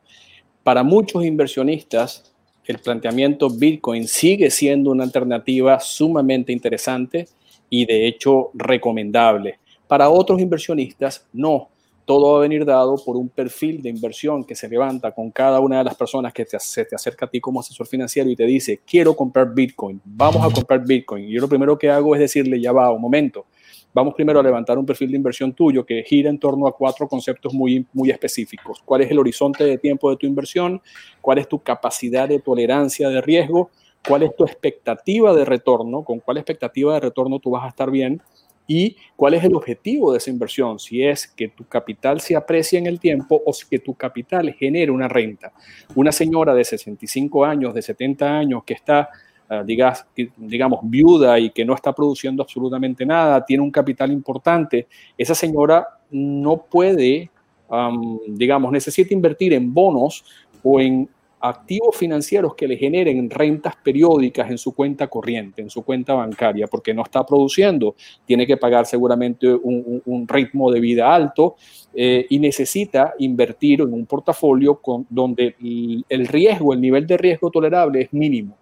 Para muchos inversionistas, el planteamiento Bitcoin sigue siendo una alternativa sumamente interesante y de hecho recomendable. Para otros inversionistas, no. Todo va a venir dado por un perfil de inversión que se levanta con cada una de las personas que te, se te acerca a ti como asesor financiero y te dice, quiero comprar Bitcoin, vamos a comprar Bitcoin. Y lo primero que hago es decirle, ya va, un momento, vamos primero a levantar un perfil de inversión tuyo que gira en torno a cuatro conceptos muy, muy específicos. ¿Cuál es el horizonte de tiempo de tu inversión? ¿Cuál es tu capacidad de tolerancia de riesgo? Cuál es tu expectativa de retorno, con cuál expectativa de retorno tú vas a estar bien y cuál es el objetivo de esa inversión, si es que tu capital se aprecie en el tiempo o si que tu capital genere una renta. Una señora de 65 años, de 70 años que está, ah, digamos, viuda y que no está produciendo absolutamente nada, tiene un capital importante, esa señora no puede, digamos, necesita invertir en bonos o en activos financieros que le generen rentas periódicas en su cuenta corriente, en su cuenta bancaria, porque no está produciendo, tiene que pagar seguramente un, ritmo de vida alto eh, y necesita invertir en un portafolio con, donde el riesgo, el nivel de riesgo tolerable es mínimo.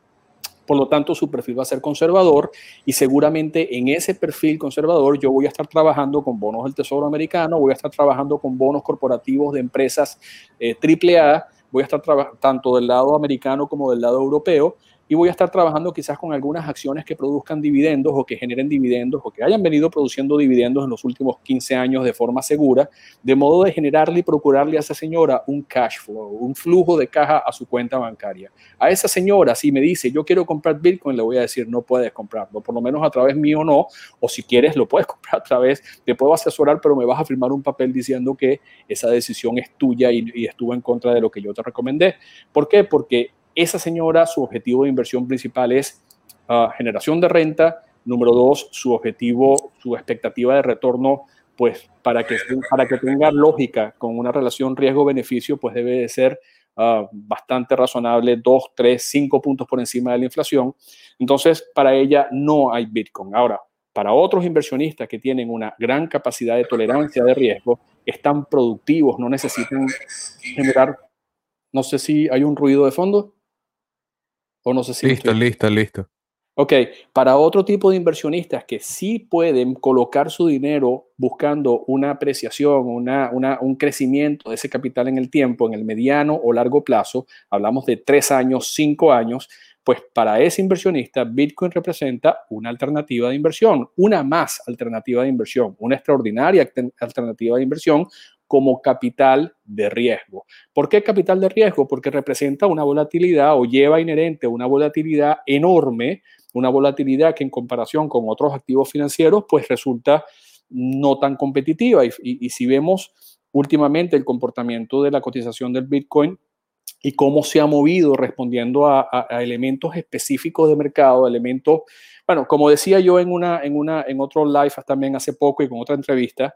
Por lo tanto, su perfil va a ser conservador y seguramente en ese perfil conservador yo voy a estar trabajando con bonos del Tesoro americano, voy a estar trabajando con bonos corporativos de empresas AAA eh, voy a estar tanto del lado americano como del lado europeo voy a estar trabajando quizás con algunas acciones que produzcan dividendos o que generen dividendos o que hayan venido produciendo dividendos en los últimos 15 años de forma segura, de modo de generarle y procurarle a esa señora un cash flow, un flujo de caja a su cuenta bancaria. A esa señora, si me dice, yo quiero comprar Bitcoin, le voy a decir, no puedes comprarlo, por lo menos a través mío no, o si quieres, lo puedes comprar a través, te puedo asesorar, pero me vas a firmar un papel diciendo que esa decisión es tuya y, y estuvo en contra de lo que yo te recomendé. ¿Por qué? Porque esa señora, su objetivo de inversión principal es ah, generación de renta. Número dos, su objetivo, su expectativa de retorno pues para que, para que tenga lógica con una relación riesgo-beneficio, pues debe de ser ah, bastante razonable, 2, 3, 5 puntos por encima de la inflación. Entonces, para ella no hay Bitcoin. Ahora, para otros inversionistas que tienen una gran capacidad de tolerancia de riesgo, están productivos, no necesitan generar, no sé si hay un ruido de fondo o no sé si... Listo, listo, listo. Ok, para otro tipo de inversionistas que sí pueden colocar su dinero buscando una apreciación, una, un crecimiento de ese capital en el tiempo, en el mediano o largo plazo, hablamos de tres años, cinco años, pues para ese inversionista Bitcoin representa una alternativa de inversión, una más alternativa de inversión, una extraordinaria alternativa de inversión como capital de riesgo. ¿Por qué capital de riesgo? Porque representa una volatilidad o lleva inherente una volatilidad enorme una volatilidad que en comparación con otros activos financieros, pues resulta no tan competitiva. Y, si vemos últimamente el comportamiento de la cotización del Bitcoin y cómo se ha movido respondiendo a, elementos específicos de mercado, elementos, bueno, como decía yo en, una, en, una, en otro live también hace poco y con otra entrevista,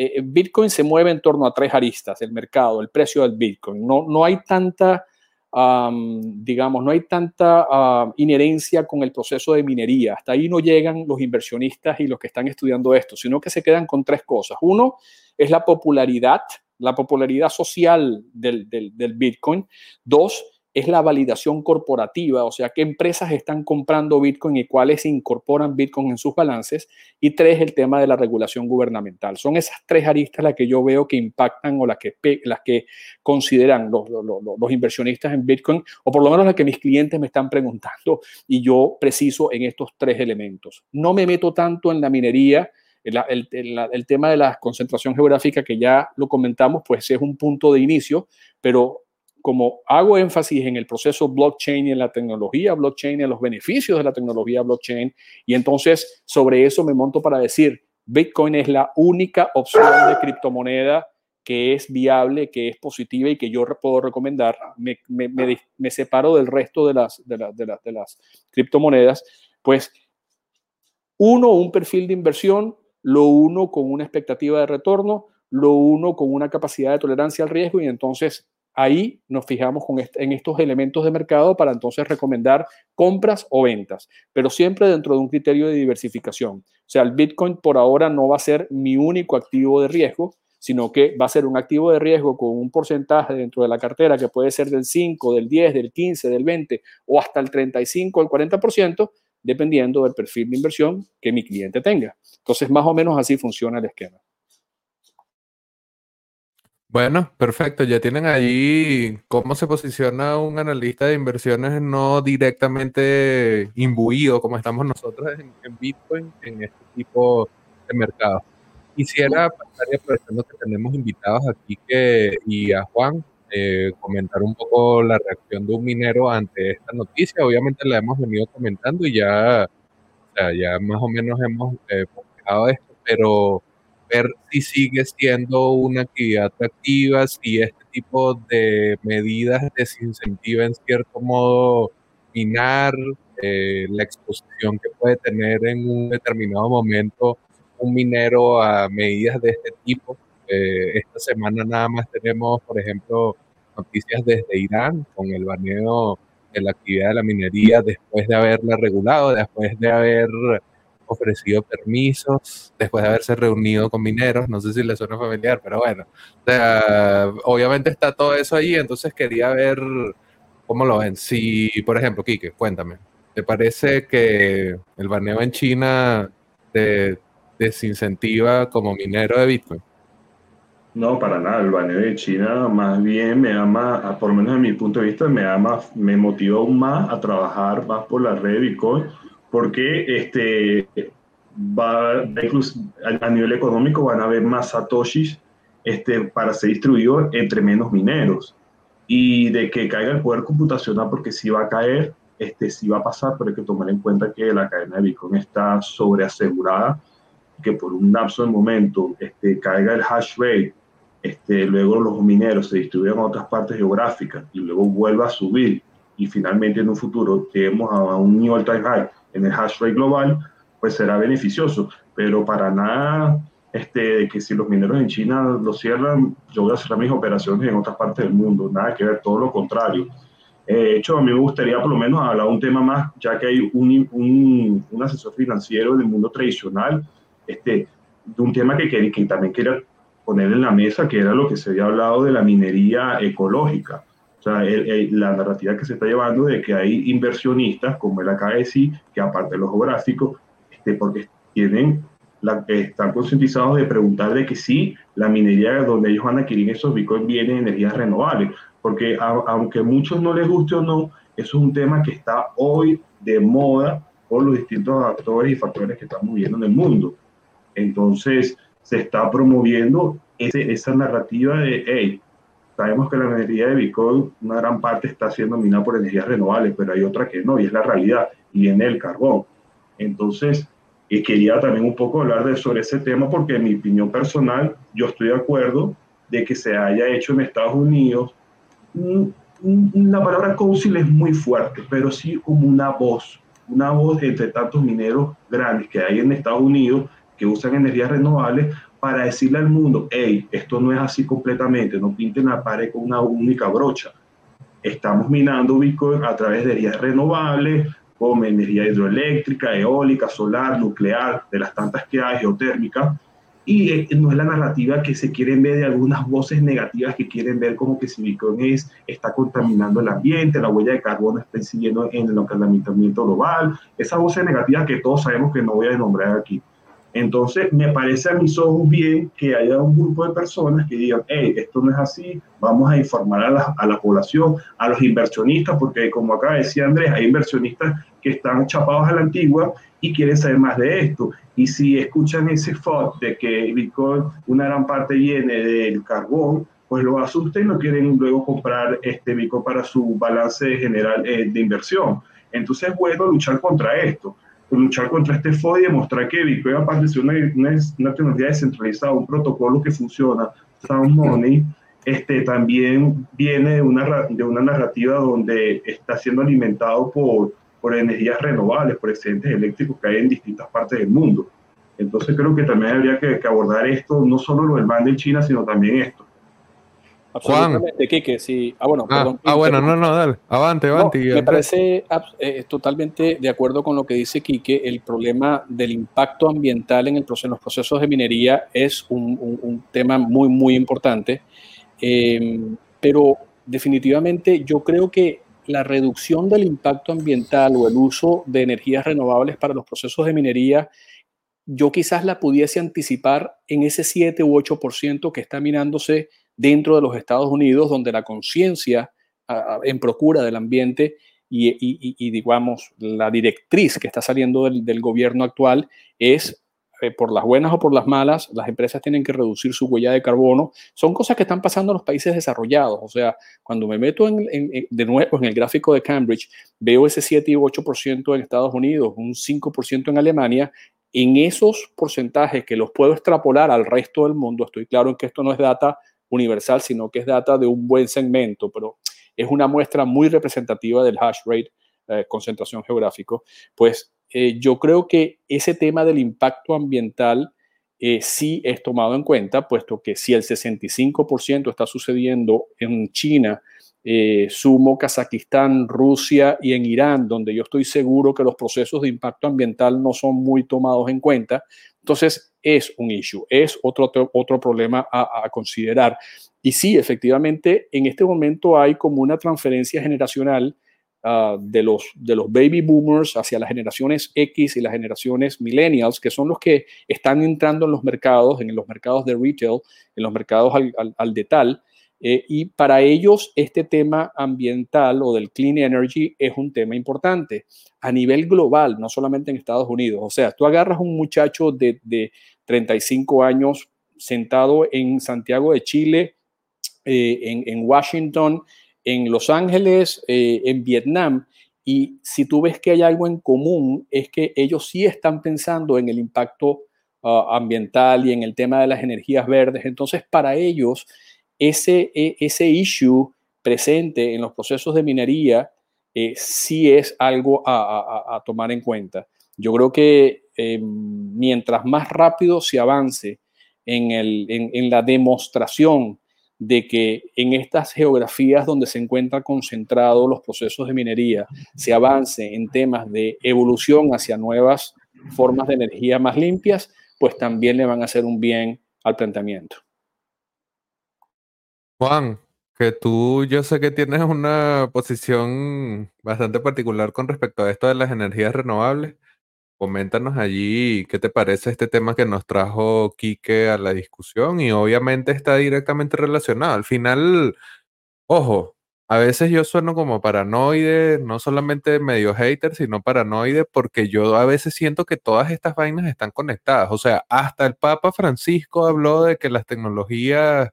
eh, Bitcoin se mueve en torno a tres aristas, el mercado, el precio del Bitcoin. No, no hay tanta digamos, no hay tanta inherencia con el proceso de minería. Hasta ahí no llegan los inversionistas y los que están estudiando esto, sino que se quedan con tres cosas. Uno es la popularidad, la popularidad social del, del Bitcoin. Dos, es la validación corporativa, o sea, qué empresas están comprando Bitcoin y cuáles incorporan Bitcoin en sus balances. Y tres, el tema de la regulación gubernamental. Son esas tres aristas las que yo veo que impactan o las que, las que consideran los, inversionistas en Bitcoin, o por lo menos las que mis clientes me están preguntando y yo preciso en estos tres elementos. No me meto tanto en la minería. El, tema de la concentración geográfica que ya lo comentamos, pues es un punto de inicio, pero como hago énfasis en el proceso blockchain y en la tecnología blockchain, en los beneficios de la tecnología blockchain, y entonces sobre eso me monto para decir, Bitcoin es la única opción de criptomoneda que es viable, que es positiva y que yo puedo recomendar. Me, me, separo del resto de las, de, de las criptomonedas, pues uno, un perfil de inversión, lo uno con una expectativa de retorno, lo uno con una capacidad de tolerancia al riesgo y entonces Ahí nos fijamos en estos elementos de mercado para entonces recomendar compras o ventas, pero siempre dentro de un criterio de diversificación. O sea, el Bitcoin por ahora no va a ser mi único activo de riesgo, sino que va a ser un activo de riesgo con un porcentaje dentro de la cartera que puede ser del 5, del 10, del 15, del 20 o hasta el 35 o el 40%, dependiendo del perfil de inversión que mi cliente tenga. Entonces, más o menos así funciona el esquema. Bueno, perfecto. Ya tienen ahí cómo se posiciona un analista de inversiones no directamente imbuido como estamos nosotros en, Bitcoin en este tipo de mercado. Quisiera pasar y aprovechando que tenemos invitados aquí que, y a Juan, eh, comentar un poco la reacción de un minero ante esta noticia. Obviamente la hemos venido comentando y ya, ya más o menos hemos eh, esto, pero ver si sigue siendo una actividad atractiva, si este tipo de medidas desincentiva en cierto modo minar eh, la exposición que puede tener en un determinado momento un minero a medidas de este tipo. Eh, esta semana nada más tenemos, por ejemplo, noticias desde Irán con el baneo de la actividad de la minería después de haberla regulado, después de haber ofrecido permisos después de haberse reunido con mineros. No sé si le suena familiar, pero bueno. obviamente está todo eso ahí, entonces quería ver cómo lo ven. Si, por ejemplo, Quique, cuéntame, ¿te parece que el baneo en China te desincentiva como minero de Bitcoin? No, para nada. El baneo de China más bien me ama, por lo menos desde mi punto de vista, me ama, me motivó aún más a trabajar más por la red de Bitcoin porque este, va, incluso a, nivel económico van a haber más satoshis este, para ser distribuidos entre menos mineros. Y de que caiga el poder computacional, porque si va a caer, este, sí va a pasar, pero hay que tomar en cuenta que la cadena de Bitcoin está sobreasegurada, que por un lapso de momento este, caiga el hash rate, este, luego los mineros se distribuyan a otras partes geográficas y luego vuelva a subir y finalmente en un futuro lleguemos a un new all-time high en el hash rate global, pues será beneficioso, pero para nada este, que si los mineros en China los cierran, yo voy a cerrar mis operaciones en otras partes del mundo. Nada que ver, todo lo contrario. Eh, de hecho, a mí me gustaría por lo menos hablar un tema más, ya que hay un, un, un asesor financiero del mundo tradicional, este, de un tema que, que, que también quería poner en la mesa, que era lo que se había hablado de la minería ecológica. O sea, la narrativa que se está llevando de que hay inversionistas, como él acaba de decir, que aparte de los geográficos, este, porque tienen la, están concientizados de preguntar de que sí, la minería donde ellos van a adquirir esos bitcoins viene de energías renovables, porque aunque a muchos no les guste o no, eso es un tema que está hoy de moda por los distintos actores y factores que estamos viendo en el mundo. Entonces, se está promoviendo ese, esa narrativa de, hey, sabemos que la minería de Bitcoin, una gran parte está siendo minada por energías renovables, pero hay otra que no, y es la realidad, y viene el carbón. Entonces, y quería también un poco hablar de, sobre ese tema porque en mi opinión personal, yo estoy de acuerdo de que se haya hecho en Estados Unidos. La palabra council es muy fuerte, pero sí como una voz, una voz entre tantos mineros grandes que hay en Estados Unidos que usan energías renovables para decirle al mundo, hey, esto no es así completamente, no pinten la pared con una única brocha. Estamos minando Bitcoin a través de energías renovables, como energía hidroeléctrica, eólica, solar, nuclear, de las tantas que hay, geotérmica, y eh, no es la narrativa que se quieren ver de algunas voces negativas que quieren ver como que si Bitcoin es, está contaminando el ambiente, la huella de carbono está incidiendo en el calentamiento global, esas voces negativas que todos sabemos que no voy a nombrar aquí. Entonces, me parece a mis ojos bien que haya un grupo de personas que digan, hey, esto no es así, vamos a informar a la, población, a los inversionistas, porque como acá decía Andrés, hay inversionistas que están chapados a la antigua y quieren saber más de esto. Y si escuchan ese FOD de que Bitcoin, una gran parte viene del carbón, pues lo asusta y no quieren luego comprar este Bitcoin para su balance general eh, de inversión. Entonces es bueno luchar contra esto luchar contra este FOD y demostrar que Bitcoin, aparte de ser una, una, tecnología descentralizada, un protocolo que funciona, Sound Money, este, también viene de una, de una narrativa donde está siendo alimentado por, por energías renovables, por excedentes eléctricos que hay en distintas partes del mundo. Entonces creo que también habría que, que abordar esto, no solo lo del ban de China, sino también esto. Absolutamente, Quique, sí. Ah, bueno, ah, ah bueno, no, no, dale, avante, avante. me parece eh, totalmente de acuerdo con lo que dice Quique, el problema del impacto ambiental en, el proceso, los procesos de minería es un, un, tema muy, muy importante, em, pero definitivamente yo creo que la reducción del impacto ambiental o el uso de energías renovables para los procesos de minería yo quizás la pudiese anticipar en ese 7 u 8% que está minándose dentro de los Estados Unidos, donde la conciencia en procura del ambiente y, digamos, la directriz que está saliendo del, gobierno actual es, eh, por las buenas o por las malas, las empresas tienen que reducir su huella de carbono. Son cosas que están pasando en los países desarrollados. O sea, cuando me meto de nuevo en el gráfico de Cambridge, veo ese 7 y 8% en Estados Unidos, un 5% en Alemania. En esos porcentajes que los puedo extrapolar al resto del mundo, estoy claro en que esto no es data universal, sino que es data de un buen segmento, pero es una muestra muy representativa del hash rate, eh, concentración geográfico, pues eh, yo creo que ese tema del impacto ambiental eh, sí es tomado en cuenta, puesto que si el 65% está sucediendo en China, sumo Kazajistán, Rusia y en Irán, donde yo estoy seguro que los procesos de impacto ambiental no son muy tomados en cuenta, entonces, es un issue, es otro, otro problema a, considerar. Y sí, efectivamente, en este momento hay como una transferencia generacional ah, de, los, de los baby boomers hacia las generaciones X y las generaciones millennials, que son los que están entrando en los mercados, en los mercados de retail, en los mercados al, al, al eh, y para ellos este tema ambiental o del clean energy es un tema importante a nivel global, no solamente en Estados Unidos. O sea, tú agarras un muchacho de, 35 años sentado en Santiago de Chile, eh, en, Washington, en Los Ángeles, eh, en Vietnam, y si tú ves que hay algo en común, es que ellos sí están pensando en el impacto ah, ambiental y en el tema de las energías verdes. Entonces, para ellos, ese, e, ese issue presente en los procesos de minería eh, sí es algo a, tomar en cuenta. Yo creo que eh, mientras más rápido se avance en, el, en, la demostración de que en estas geografías donde se encuentran concentrados los procesos de minería se avance en temas de evolución hacia nuevas formas de energía más limpias, pues también le van a hacer un bien al planteamiento. Juan, que tú, yo sé que tienes una posición bastante particular con respecto a esto de las energías renovables. Coméntanos allí qué te parece este tema que nos trajo Quique a la discusión y obviamente está directamente relacionado. Al final, ojo, a veces yo sueno como paranoide, no solamente medio hater, sino paranoide porque yo a veces siento que todas estas vainas están conectadas. O sea, hasta el Papa Francisco habló de que las tecnologías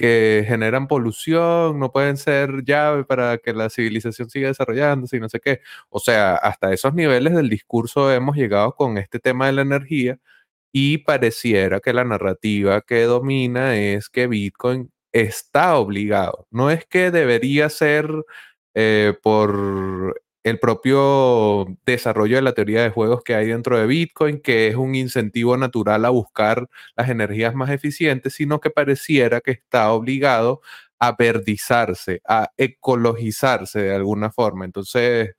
que generan polución, no pueden ser llave para que la civilización siga desarrollándose y no sé qué. O sea, hasta esos niveles del discurso hemos llegado con este tema de la energía y pareciera que la narrativa que domina es que Bitcoin está obligado. No es que debería ser eh, por el propio desarrollo de la teoría de juegos que hay dentro de Bitcoin, que es un incentivo natural a buscar las energías más eficientes, sino que pareciera que está obligado a verdizarse, a ecologizarse de alguna forma. Entonces,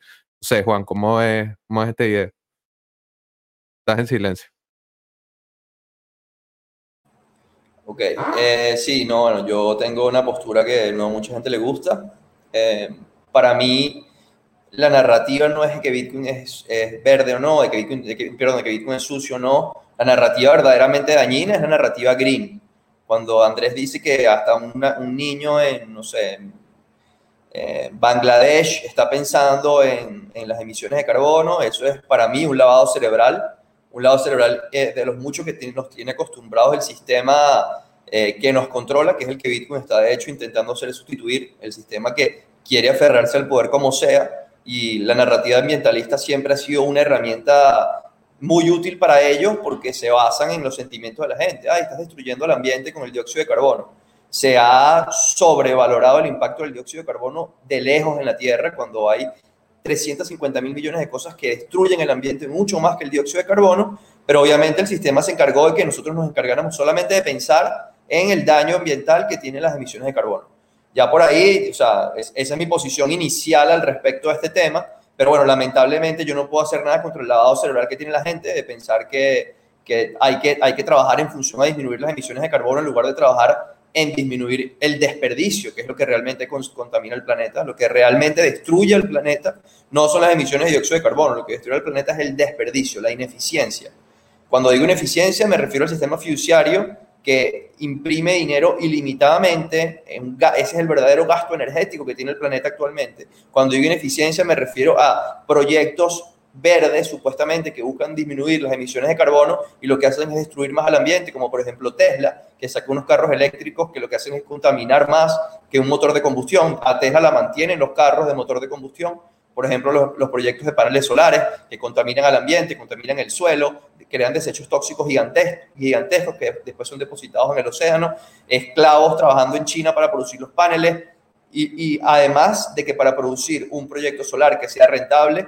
no sé, Juan, ¿cómo es, cómo es esta idea? Estás en silencio. Ok, eh, sí, no, bueno, yo tengo una postura que no a mucha gente le gusta. Eh, para mí, la narrativa no es de que Bitcoin es, verde o no, de que, Bitcoin, que, perdón, de que Bitcoin es sucio o no. La narrativa verdaderamente dañina es la narrativa green. Cuando Andrés dice que hasta un niño en, sé, Bangladesh está pensando en, las emisiones de carbono, eso es para mí un lavado cerebral, un lavado cerebral eh, de los muchos que nos tiene acostumbrados el sistema eh, que nos controla, que es el que Bitcoin está de hecho intentando hacer sustituir, el sistema que quiere aferrarse al poder como sea y la narrativa ambientalista siempre ha sido una herramienta muy útil para ellos porque se basan en los sentimientos de la gente. Ay, estás destruyendo el ambiente con el dióxido de carbono. Se ha sobrevalorado el impacto del dióxido de carbono de lejos en la Tierra cuando hay 350 mil millones de cosas que destruyen el ambiente mucho más que el dióxido de carbono, pero obviamente el sistema se encargó de que nosotros nos encargáramos solamente de pensar en el daño ambiental que tienen las emisiones de carbono. Ya por ahí, o sea, esa es mi posición inicial al respecto de este tema, pero bueno, lamentablemente yo no puedo hacer nada contra el lavado cerebral que tiene la gente de pensar que, que, hay, que hay que trabajar en función a disminuir las emisiones de carbono en lugar de trabajar en disminuir el desperdicio, que es lo que realmente contamina el planeta, lo que realmente destruye el planeta, no son las emisiones de dióxido de carbono, lo que destruye el planeta es el desperdicio, la ineficiencia. Cuando digo ineficiencia me refiero al sistema fiduciario que imprime dinero ilimitadamente, ese es el verdadero gasto energético que tiene el planeta actualmente. Cuando digo ineficiencia me refiero a proyectos verdes, supuestamente, que buscan disminuir las emisiones de carbono y lo que hacen es destruir más al ambiente, como por ejemplo Tesla, que saca unos carros eléctricos que lo que hacen es contaminar más que un motor de combustión. A Tesla la mantienen los carros de motor de combustión, por ejemplo, los, los proyectos de paneles solares que contaminan al ambiente, contaminan el suelo, crean desechos tóxicos gigantescos que después son depositados en el océano, esclavos trabajando en China para producir los paneles y, además de que para producir un proyecto solar que sea rentable,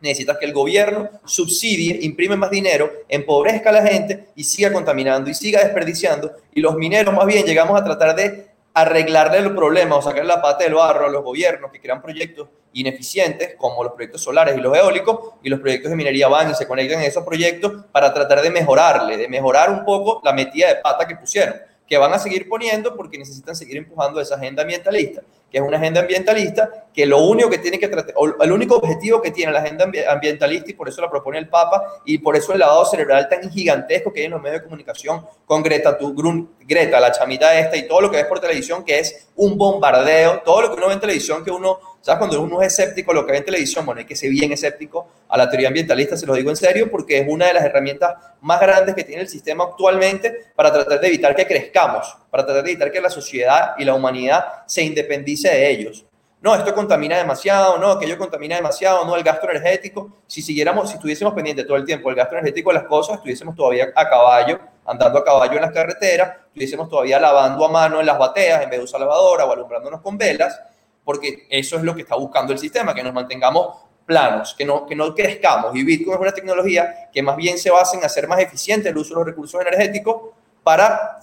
necesitas que el gobierno subsidie, imprime más dinero, empobrezca a la gente y siga contaminando y siga desperdiciando. Y los mineros más bien llegamos a tratar de arreglarle el problema o sacarle la pata del barro a los gobiernos que crean proyectos ineficientes, como los proyectos solares y los eólicos, y los proyectos de minería van y se conectan en esos proyectos para tratar de mejorarle, de mejorar un poco la metida de pata que pusieron, que van a seguir poniendo porque necesitan seguir empujando esa agenda ambientalista que es una agenda ambientalista, que lo único que tiene que tratar, o el único objetivo que tiene la agenda ambientalista, y por eso la propone el Papa, y por eso el lavado cerebral tan gigantesco que hay en los medios de comunicación con Greta Thunberg, Greta, la chamita esta, y todo lo que ves por televisión, que es un bombardeo, todo lo que uno ve en televisión, que uno ¿Sabes? Cuando uno es escéptico lo que ve en televisión, bueno, hay que ser bien escéptico a la teoría ambientalista, se lo digo en serio, porque es una de las herramientas más grandes que tiene el sistema actualmente para tratar de evitar que crezcamos, para tratar de evitar que la sociedad y la humanidad se independice de ellos. No, esto contamina demasiado, no, aquello contamina demasiado, no, el gasto energético. Si siguiéramos, si estuviésemos pendientes todo el tiempo del gasto energético de las cosas, estuviésemos todavía a caballo, andando a caballo en las carreteras, estuviésemos todavía lavando a mano en las bateas en vez de usar lavadora o alumbrándonos con velas porque eso es lo que está buscando el sistema, que nos mantengamos planos, que no, que no crezcamos. Y Bitcoin es una tecnología que más bien se basa en hacer más eficiente el uso de los recursos energéticos para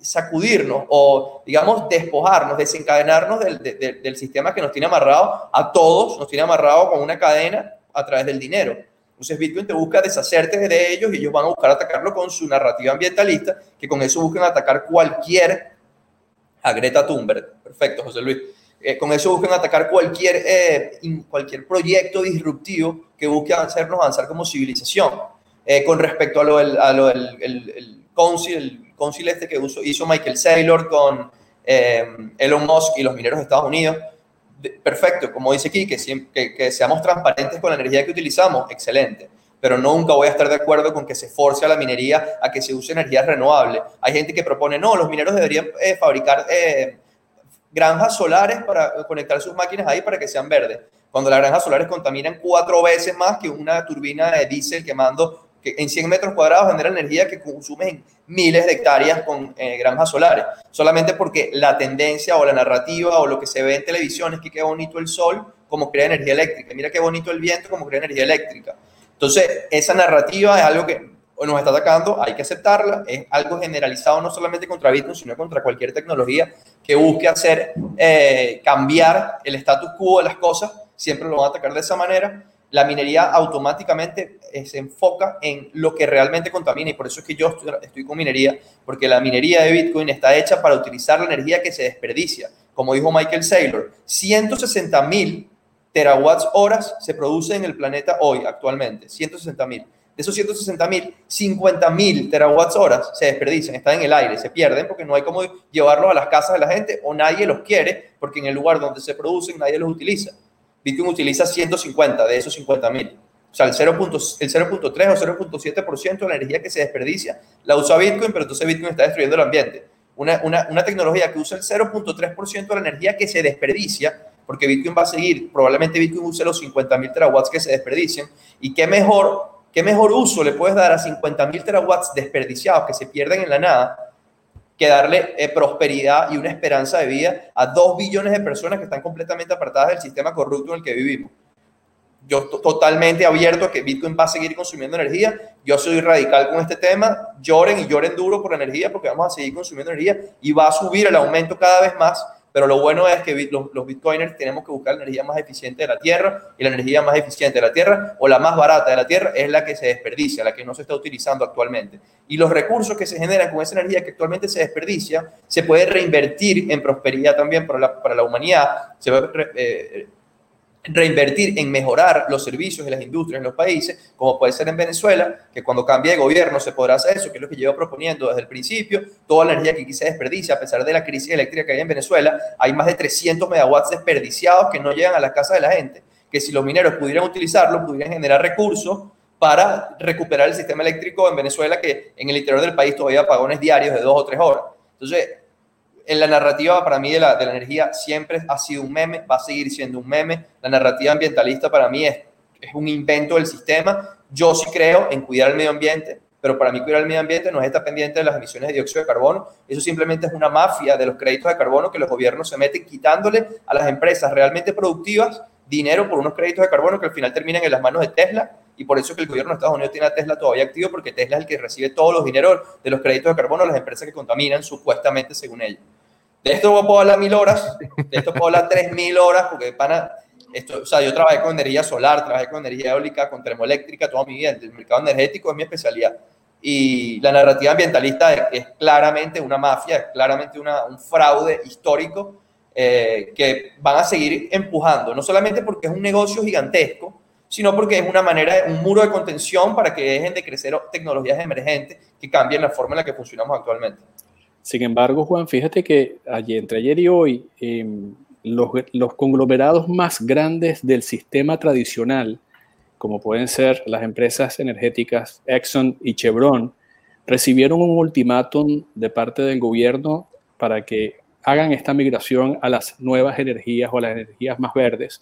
sacudirnos o, digamos, despojarnos, desencadenarnos del, del, sistema que nos tiene amarrado a todos, nos tiene amarrado con una cadena a través del dinero. Entonces Bitcoin te busca deshacerte de ellos y ellos van a buscar atacarlo con su narrativa ambientalista, que con eso buscan atacar cualquier... A Greta Thunberg. Perfecto, José Luis. Eh, con eso buscan atacar cualquier, eh, cualquier proyecto disruptivo que busque hacernos avanzar como civilización. Eh, con respecto a lo del, a lo del el, council, el este que hizo Michael Saylor con Elon Musk y los mineros de Estados Unidos, perfecto, como dice aquí, que, que, seamos transparentes con la energía que utilizamos, excelente. Pero nunca voy a estar de acuerdo con que se force a la minería a que se use energía renovable. Hay gente que propone, no, los mineros deberían eh, fabricar eh, granjas solares para conectar sus máquinas ahí para que sean verdes. Cuando las granjas solares contaminan cuatro veces más que una turbina de diésel quemando que en 100 metros cuadrados genera energía que consume en miles de hectáreas con eh, granjas solares, solamente porque la tendencia o la narrativa o lo que se ve en televisión es que qué bonito el sol como crea energía eléctrica, mira qué bonito el viento como crea energía eléctrica. Entonces, esa narrativa es algo que nos está atacando, hay que aceptarla, es algo generalizado no solamente contra Bitcoin, sino contra cualquier tecnología que busque hacer eh, cambiar el status quo de las cosas, siempre lo van a atacar de esa manera la minería automáticamente eh, se enfoca en lo que realmente contamina y por eso es que yo estoy, con minería, porque la minería de Bitcoin está hecha para utilizar la energía que se desperdicia. Como dijo Michael Saylor, 160 mil terawatts horas se producen en el planeta hoy actualmente, 160 mil. Esos 160 mil, 50 mil terawatts horas se desperdician, están en el aire, se pierden porque no hay cómo llevarlos a las casas de la gente o nadie los quiere porque en el lugar donde se producen nadie los utiliza. Bitcoin utiliza 150 de esos 50 mil. O sea, el 0.3 o 0.7% de la energía que se desperdicia la usa Bitcoin, pero entonces Bitcoin está destruyendo el ambiente. Una, una, una tecnología que usa el 0.3% de la energía que se desperdicia, porque Bitcoin va a seguir, probablemente Bitcoin use los 50.000 terawatts que se desperdician, y qué mejor, qué mejor uso le puedes dar a 50.000 terawatts desperdiciados que se pierden en la nada que darle eh, prosperidad y una esperanza de vida a dos billones de personas que están completamente apartadas del sistema corrupto en el que vivimos. Yo totalmente abierto a que Bitcoin va a seguir consumiendo energía. Yo soy radical con este tema. Lloren y lloren duro por energía porque vamos a seguir consumiendo energía y va a subir el aumento cada vez más pero lo bueno es que los, bitcoiners tenemos que buscar la energía más eficiente de la Tierra y la energía más eficiente de la Tierra o la más barata de la Tierra es la que se desperdicia, la que no se está utilizando actualmente. Y los recursos que se generan con esa energía que actualmente se desperdicia se puede reinvertir en prosperidad también para la, para la humanidad, se puede eh, reinvertir en mejorar los servicios de las industrias en los países, como puede ser en Venezuela, que cuando cambie de gobierno se podrá hacer eso, que es lo que llevo proponiendo desde el principio, toda la energía que aquí se desperdicia, a pesar de la crisis eléctrica que hay en Venezuela, hay más de 300 megawatts desperdiciados que no llegan a la casa de la gente, que si los mineros pudieran utilizarlo, pudieran generar recursos para recuperar el sistema eléctrico en Venezuela, que en el interior del país todavía apagones diarios de dos o tres horas. Entonces, en la narrativa para mí de la, de la, energía siempre ha sido un meme, va a seguir siendo un meme. La narrativa ambientalista para mí es, es un invento del sistema. Yo sí creo en cuidar el medio ambiente, pero para mí cuidar el medio ambiente no es estar pendiente de las emisiones de dióxido de carbono. Eso simplemente es una mafia de los créditos de carbono que los gobiernos se meten quitándole a las empresas realmente productivas dinero por unos créditos de carbono que al final terminan en las manos de Tesla y por eso que el gobierno de Estados Unidos tiene a Tesla todavía activo porque Tesla es el que recibe todos los dineros de los créditos de carbono a las empresas que contaminan supuestamente según ellos. De esto puedo hablar mil horas, de esto puedo hablar tres mil horas porque para esto, o sea, yo trabajé con energía solar, trabajé con energía eólica, con termoeléctrica toda mi vida. El mercado energético es mi especialidad. Y la narrativa ambientalista es, claramente una mafia, es claramente una, un fraude histórico eh, que van a seguir empujando, no solamente porque es un negocio gigantesco, sino porque es una manera, un muro de contención para que dejen de crecer tecnologías emergentes que cambien la forma en la que funcionamos actualmente. Sin embargo, Juan, fíjate que ayer, entre ayer y hoy, em, los, los, conglomerados más grandes del sistema tradicional, como pueden ser las empresas energéticas Exxon y Chevron, recibieron un ultimátum de parte del gobierno para que hagan esta migración a las nuevas energías o a las energías más verdes.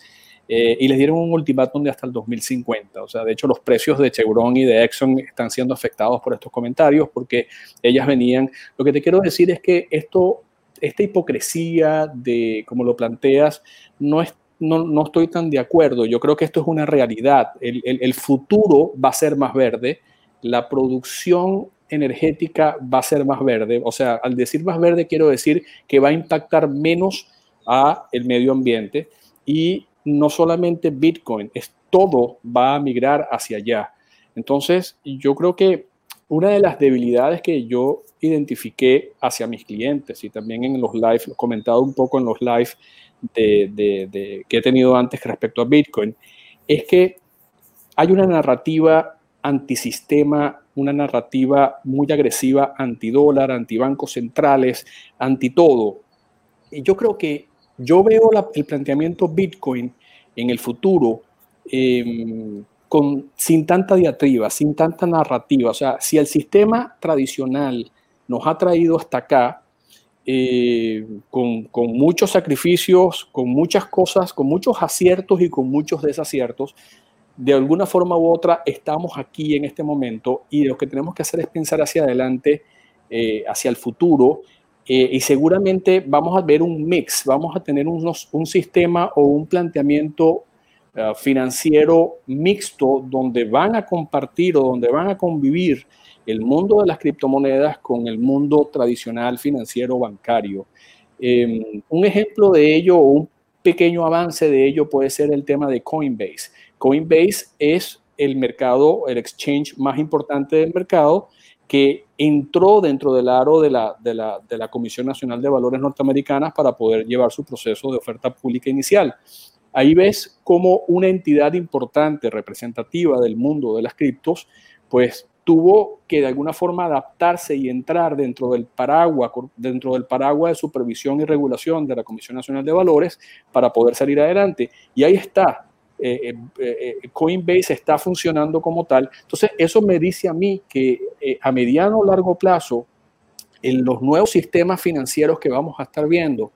Eh, y les dieron un ultimátum de hasta el 2050. O sea, de hecho, los precios de Chevron y de Exxon están siendo afectados por estos comentarios porque ellas venían. Lo que te quiero decir es que esto, esta hipocresía de, como lo planteas, no es no, no, estoy tan de acuerdo. Yo creo que esto es una realidad. El, el, el, futuro va a ser más verde. La producción energética va a ser más verde. O sea, al decir más verde quiero decir que va a impactar menos a el medio ambiente y no solamente Bitcoin, es todo va a migrar hacia allá. Entonces, yo creo que una de las debilidades que yo identifiqué hacia mis clientes y también en los live, comentado un poco en los live que he tenido antes respecto a Bitcoin, es que hay una narrativa antisistema, una narrativa muy agresiva antidólar, antibancos centrales, anti todo. Y yo creo que yo veo el planteamiento Bitcoin en el futuro em, con, sin tanta diatriba, sin tanta narrativa. O sea, si el sistema tradicional nos ha traído hasta acá, eh, con, con, muchos sacrificios, con muchas cosas, con muchos aciertos y con muchos desaciertos, de alguna forma u otra estamos aquí en este momento y lo que tenemos que hacer es pensar hacia adelante, eh, hacia el futuro, eh, y seguramente vamos a ver un mix, vamos a tener unos, un sistema o un planteamiento eh, financiero mixto donde van a compartir o donde van a convivir el mundo de las criptomonedas con el mundo tradicional financiero bancario. Em, un ejemplo de ello o un pequeño avance de ello puede ser el tema de Coinbase. Coinbase es el mercado, el exchange más importante del mercado que entró dentro del aro de la, de la, de la Comisión Nacional de Valores Norteamericanas para poder llevar su proceso de oferta pública inicial. Ahí ves cómo una entidad importante, representativa del mundo de las criptos, pues tuvo que de alguna forma adaptarse y entrar dentro del paraguas, dentro del paraguas de supervisión y regulación de la Comisión Nacional de Valores para poder salir adelante. Y ahí está, eh, eh, eh, Coinbase está funcionando como tal. Entonces, eso me dice a mí que a mediano o largo plazo, en los nuevos sistemas financieros que vamos a estar viendo,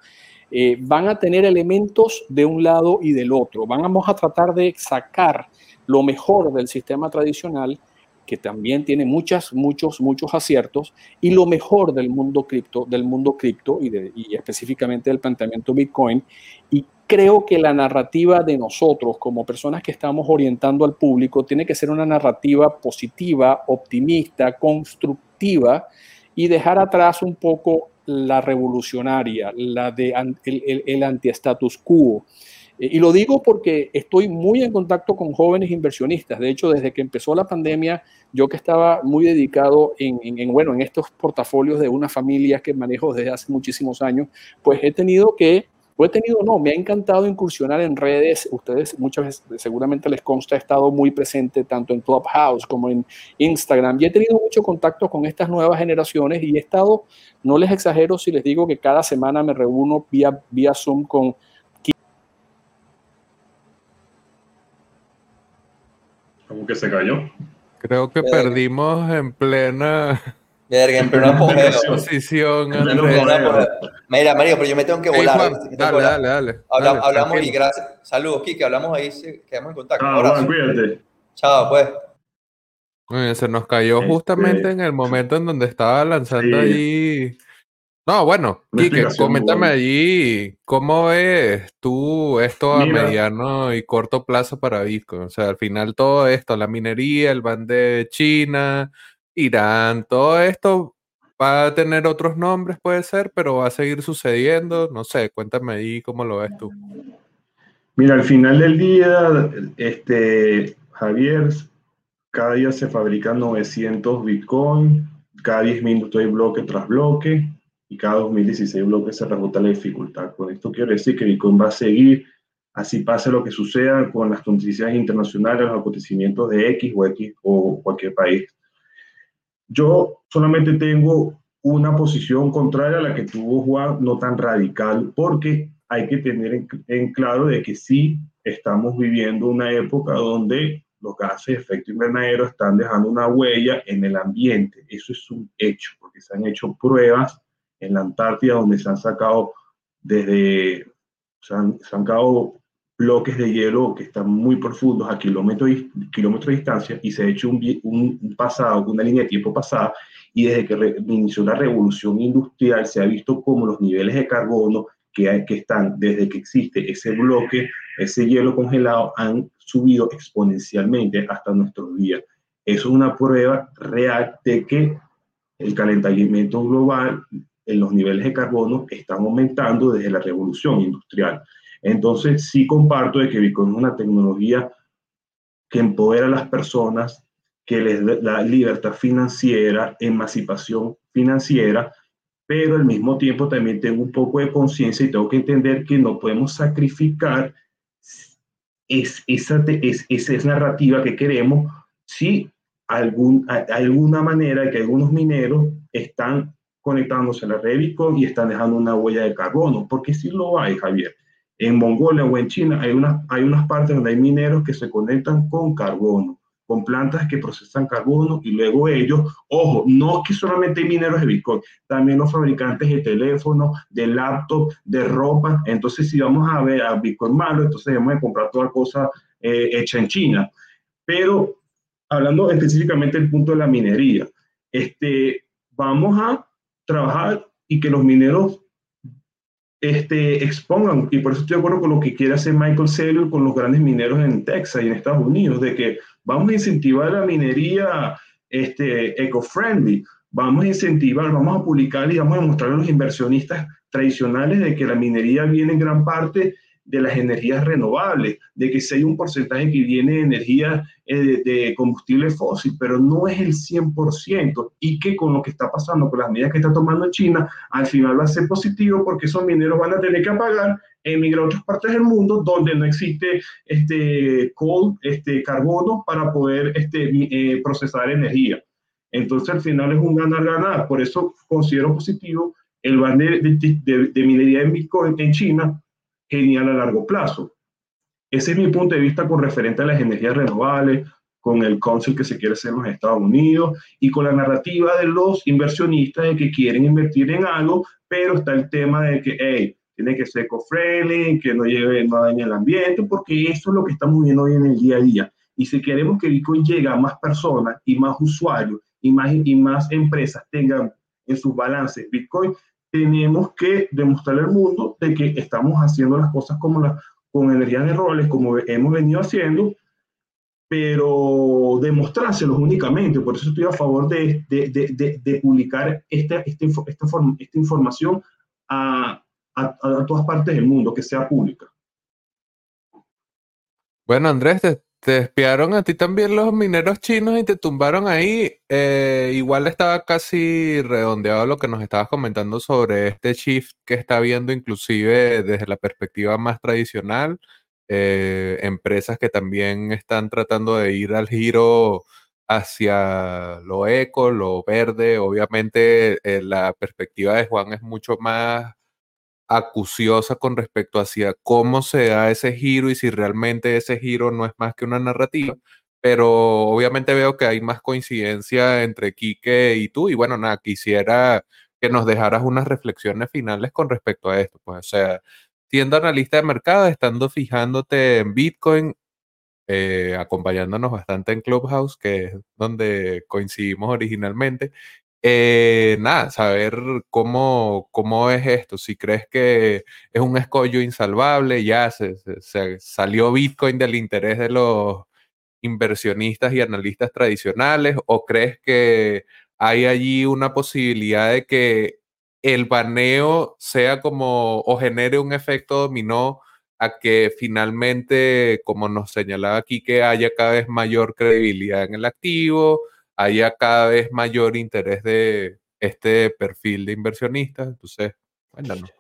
van a tener elementos de un lado y del otro. Vamos a tratar de sacar lo mejor del sistema tradicional que también tiene muchas, muchos, muchos aciertos, y lo mejor del mundo cripto, del mundo cripto y, y específicamente del planteamiento Bitcoin, y creo que la narrativa de nosotros como personas que estamos orientando al público tiene que ser una narrativa positiva, optimista, constructiva y dejar atrás un poco la revolucionaria, la de el, el, anti-status quo. Eh, y lo digo porque estoy muy en contacto con jóvenes inversionistas. De hecho, desde que empezó la pandemia, yo que estaba muy dedicado en, bueno, en estos portafolios de una familia que manejo desde hace muchísimos años, pues he tenido que he tenido, no, me ha encantado incursionar en redes. Ustedes muchas veces, seguramente les consta, he estado muy presente tanto en Clubhouse como en Instagram y he tenido mucho contacto con estas nuevas generaciones y he estado, no les exagero si les digo que cada semana me reúno vía, vía Zoom con... ¿Cómo que se cayó? Creo que perdimos en plena Verga, en pleno Posición, Mira, Mario, pero yo me tengo que volar. dale, dale, dale, hablamos y gracias. Saludos, Kike. Hablamos ahí, quedamos en contacto. Ah, cuídate. Chao, pues. se nos cayó este, justamente en el momento en donde estaba lanzando ahí. No, bueno, Kike, coméntame allí cómo ves tú esto a mediano y corto plazo para Bitcoin. O sea, al final todo esto, la minería, el ban de China, Irán, todo esto va a tener otros nombres, puede ser, pero va a seguir sucediendo. No sé, cuéntame ahí cómo lo ves tú. Mira, al final del día, este, Javier, cada día se fabrican 900 Bitcoin, cada 10 minutos hay bloque tras bloque y cada 2016 bloques se rebota la dificultad. Con esto quiero decir que Bitcoin va a seguir, así pase lo que suceda con las noticias internacionales, los acontecimientos de X o X o cualquier país. Yo solamente tengo una posición contraria a la que tuvo Juan, no tan radical, porque hay que tener en, claro de que sí estamos viviendo una época donde los gases de efecto invernadero están dejando una huella en el ambiente. Eso es un hecho, porque se han hecho pruebas en la Antártida donde se han sacado desde, se han, sacado bloques de hielo que están muy profundos a kilómetros, kilómetros de distancia y se ha hecho un, un, pasado, una línea de tiempo pasada y desde que inició la revolución industrial se ha visto como los niveles de carbono que, que están desde que existe ese bloque, ese hielo congelado, han subido exponencialmente hasta nuestros días. Eso es una prueba real de que el calentamiento global en los niveles de carbono están aumentando desde la revolución industrial. Entonces, sí comparto de que Bitcoin es una tecnología que empodera a las personas, que les da libertad financiera, emancipación financiera, pero al mismo tiempo también tengo un poco de conciencia y tengo que entender que no podemos sacrificar es, esa, es, narrativa que queremos si algún, alguna manera que algunos mineros están conectándose a la red Bitcoin y están dejando una huella de carbono, porque si lo hay, Javier. En Mongolia o en China hay, una, hay unas partes donde hay mineros que se conectan con carbono con plantas que procesan carbono y luego ellos, ojo, no que solamente hay mineros de Bitcoin, también los fabricantes de teléfonos, de laptop, de ropa. Entonces, si vamos a ver a Bitcoin malo, entonces debemos de comprar toda cosa eh, hecha en China. Pero hablando específicamente del punto de la minería, este, vamos a trabajar y que los mineros este, expongan, y por eso estoy de acuerdo con lo que quiere hacer Michael Saylor con los grandes mineros en Texas y en Estados Unidos, de que vamos a incentivar la minería este, eco-friendly, vamos a incentivar, vamos a publicar y vamos a mostrar a los inversionistas tradicionales de que la minería viene en gran parte de las energías renovables, de que si hay un porcentaje que viene de energía eh, de, combustible fósil, pero no es el 100%, y que con lo que está pasando, con las medidas que está tomando China, al final va a ser positivo porque esos mineros van a tener que pagar emigrar a otras partes del mundo donde no existe este coal, este carbono para poder este, eh, procesar energía. Entonces al final es un ganar-ganar. Por eso considero positivo el ban de, de, de, minería en Bitcoin en China, genial a largo plazo. Ese es mi punto de vista con referente a las energías renovables, con el council que se quiere hacer en los Estados Unidos y con la narrativa de los inversionistas de que quieren invertir en algo, pero está el tema de que, hey, tiene que ser eco-friendly, que no lleve, no dañe el ambiente, porque eso es lo que estamos viendo hoy en el día a día. Y si queremos que Bitcoin llegue a más personas y más usuarios y más, y más empresas tengan en sus balances Bitcoin, tenemos que demostrarle al mundo de que estamos haciendo las cosas como la, con energías renovables, como hemos venido haciendo, pero demostrárselos únicamente. Por eso estoy a favor de, de, de, de publicar esta, esta, esta, esta información a, a, a, todas partes del mundo, que sea pública. Bueno, Andrés, te, te, espiaron a ti también los mineros chinos y te tumbaron ahí. Eh, igual estaba casi redondeado lo que nos estabas comentando sobre este shift que está viendo inclusive desde la perspectiva más tradicional. Eh, empresas que también están tratando de ir al giro hacia lo eco, lo verde. Obviamente eh, la perspectiva de Juan es mucho más acuciosa con respecto hacia cómo se da ese giro y si realmente ese giro no es más que una narrativa. Pero obviamente veo que hay más coincidencia entre Quique y tú. Y bueno, nada, quisiera que nos dejaras unas reflexiones finales con respecto a esto. Pues, o sea, siendo analista de mercado, estando fijándote en Bitcoin, eh, acompañándonos bastante en Clubhouse, que es donde coincidimos originalmente, eh, nada, saber cómo, cómo es esto, si crees que es un escollo insalvable, ya se, se, salió Bitcoin del interés de los inversionistas y analistas tradicionales, o crees que hay allí una posibilidad de que el baneo sea como o genere un efecto dominó a que finalmente, como nos señalaba aquí, que haya cada vez mayor credibilidad en el activo, haya cada vez mayor interés de este perfil de inversionistas. Entonces, cuéntanos.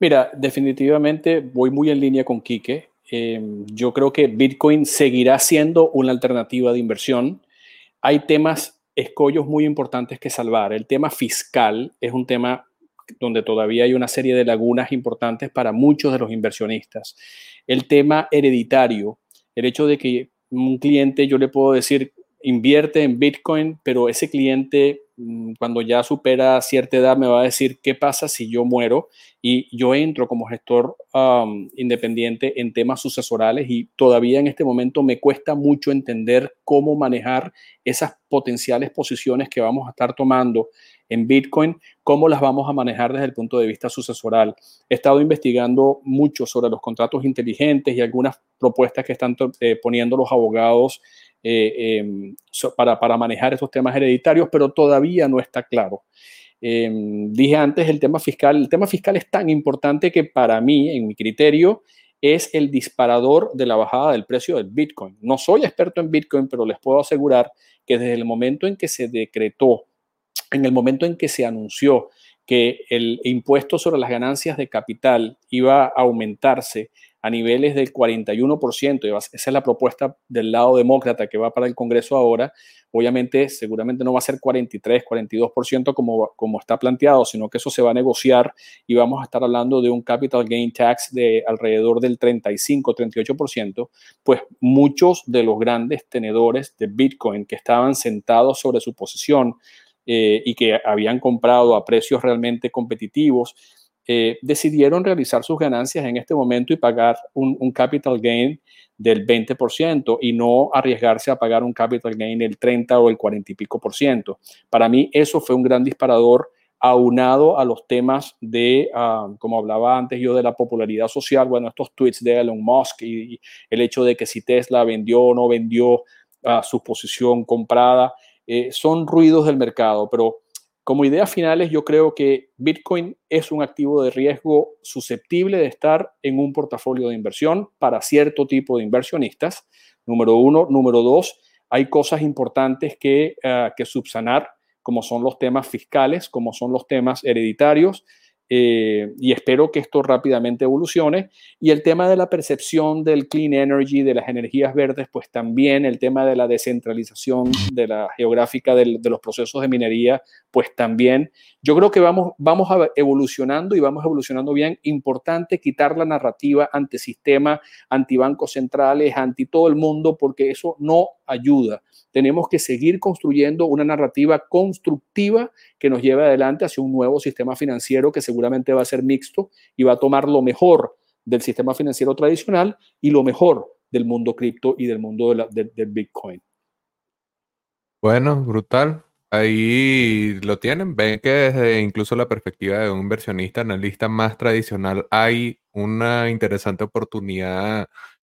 Mira, definitivamente voy muy en línea con Quique. Eh, yo creo que Bitcoin seguirá siendo una alternativa de inversión. Hay temas, escollos muy importantes que salvar. El tema fiscal es un tema donde todavía hay una serie de lagunas importantes para muchos de los inversionistas. El tema hereditario, el hecho de que un cliente, yo le puedo decir, invierte en Bitcoin, pero ese cliente mm, cuando ya supera cierta edad me va a decir qué pasa si yo muero y yo entro como gestor independiente en temas sucesorales y todavía en este momento me cuesta mucho entender cómo manejar esas potenciales posiciones que vamos a estar tomando en Bitcoin, cómo las vamos a manejar desde el punto de vista sucesoral. He estado investigando mucho sobre los contratos inteligentes y algunas propuestas que están eh, poniendo los abogados eh, em, para, manejar esos temas hereditarios, pero todavía no está claro. Em, dije antes el tema fiscal. El tema fiscal es tan importante que para mí, en mi criterio, es el disparador de la bajada del precio del Bitcoin. No soy experto en Bitcoin, pero les puedo asegurar que desde el momento en que se decretó, en el momento en que se anunció que el impuesto sobre las ganancias de capital iba a aumentarse a niveles del 41%, esa es la propuesta del lado demócrata que va para el Congreso ahora, obviamente seguramente no va a ser 43, 42% como, como está planteado, sino que eso se va a negociar y vamos a estar hablando de un capital gain tax de alrededor del 35, 38%, pues muchos de los grandes tenedores de Bitcoin que estaban sentados sobre su posición eh, y que habían comprado a precios realmente competitivos, eh, decidieron realizar sus ganancias en este momento y pagar un, capital gain del 20% y no arriesgarse a pagar un capital gain del 30 o el 40 y pico por ciento. Para mí eso fue un gran disparador aunado a los temas de, ah, como hablaba antes yo, de la popularidad social, bueno, estos tweets de Elon Musk y, el hecho de que si Tesla vendió o no vendió a su posición comprada, eh, son ruidos del mercado, pero como ideas finales, yo creo que Bitcoin es un activo de riesgo susceptible de estar en un portafolio de inversión para cierto tipo de inversionistas. Número uno. Número dos, hay cosas importantes que, que subsanar, como son los temas fiscales, como son los temas hereditarios, eh, y espero que esto rápidamente evolucione. Y el tema de la percepción del clean energy, de las energías verdes, pues también el tema de la descentralización de la geográfica de los procesos de minería, pues también yo creo que vamos, vamos evolucionando y vamos evolucionando bien. Importante quitar la narrativa antisistema, antibancos centrales, anti todo el mundo, porque eso no ayuda tenemos que seguir construyendo una narrativa constructiva que nos lleve adelante hacia un nuevo sistema financiero que seguramente va a ser mixto y va a tomar lo mejor del sistema financiero tradicional y lo mejor del mundo cripto y del mundo del Bitcoin. Bueno, brutal. Ahí lo tienen. Ven que desde incluso la perspectiva de un inversionista, analista más tradicional, hay una interesante oportunidad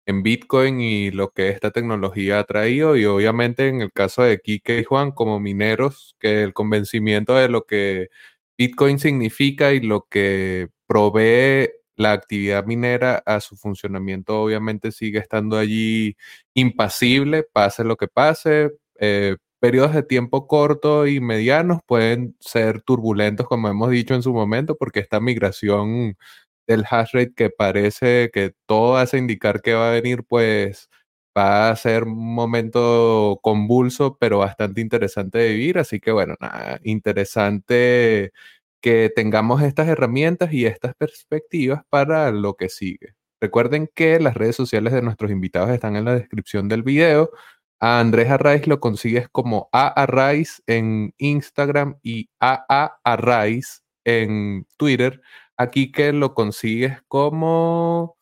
en Bitcoin y lo que esta tecnología ha traído y obviamente en el caso de Kike y Juan como mineros, que el convencimiento de lo que Bitcoin significa y lo que provee la actividad minera a su funcionamiento obviamente sigue estando allí impasible, pase lo que pase. Eh, periodos de tiempo corto y medianos pueden ser turbulentos, como hemos dicho en su momento, porque esta migración del hash rate que parece que todo hace indicar que va a venir, pues va a ser un momento convulso, pero bastante interesante de vivir. Así que bueno, nada, interesante que tengamos estas herramientas y estas perspectivas para lo que sigue. Recuerden que las redes sociales de nuestros invitados están en la descripción del video. A Andrés Arraiz lo consigues como A Arraiz en Instagram y AA Arraiz en Twitter. Aquí que lo consigues como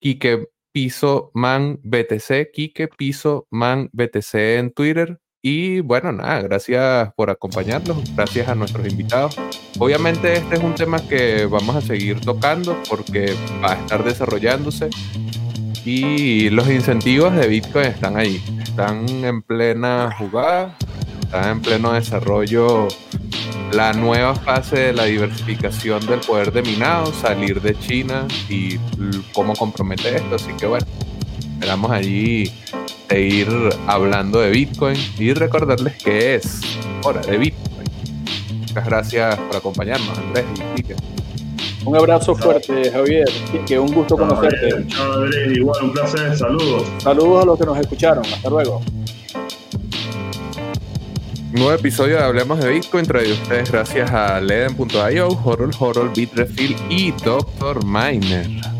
Kike Piso Man BTC, Kike Piso Man BTC en Twitter. Y bueno, nada, gracias por acompañarnos, gracias a nuestros invitados. Obviamente este es un tema que vamos a seguir tocando porque va a estar desarrollándose y los incentivos de Bitcoin están ahí, están en plena jugada, están en pleno desarrollo la nueva fase de la diversificación del poder de minado, salir de China y cómo compromete esto. Así que bueno, esperamos allí de ir hablando de Bitcoin y recordarles que es hora de Bitcoin. Muchas gracias por acompañarnos, Andrés y Quique. Un abrazo fuerte, Javier. Que un gusto conocerte. Igual, un placer. Saludos. Saludos a los que nos escucharon. Hasta luego. Nuevo episodio de Hablemos de Bitcoin traído ustedes gracias a Leden.io, Horror Horror, Bitrefill y Doctor Miner.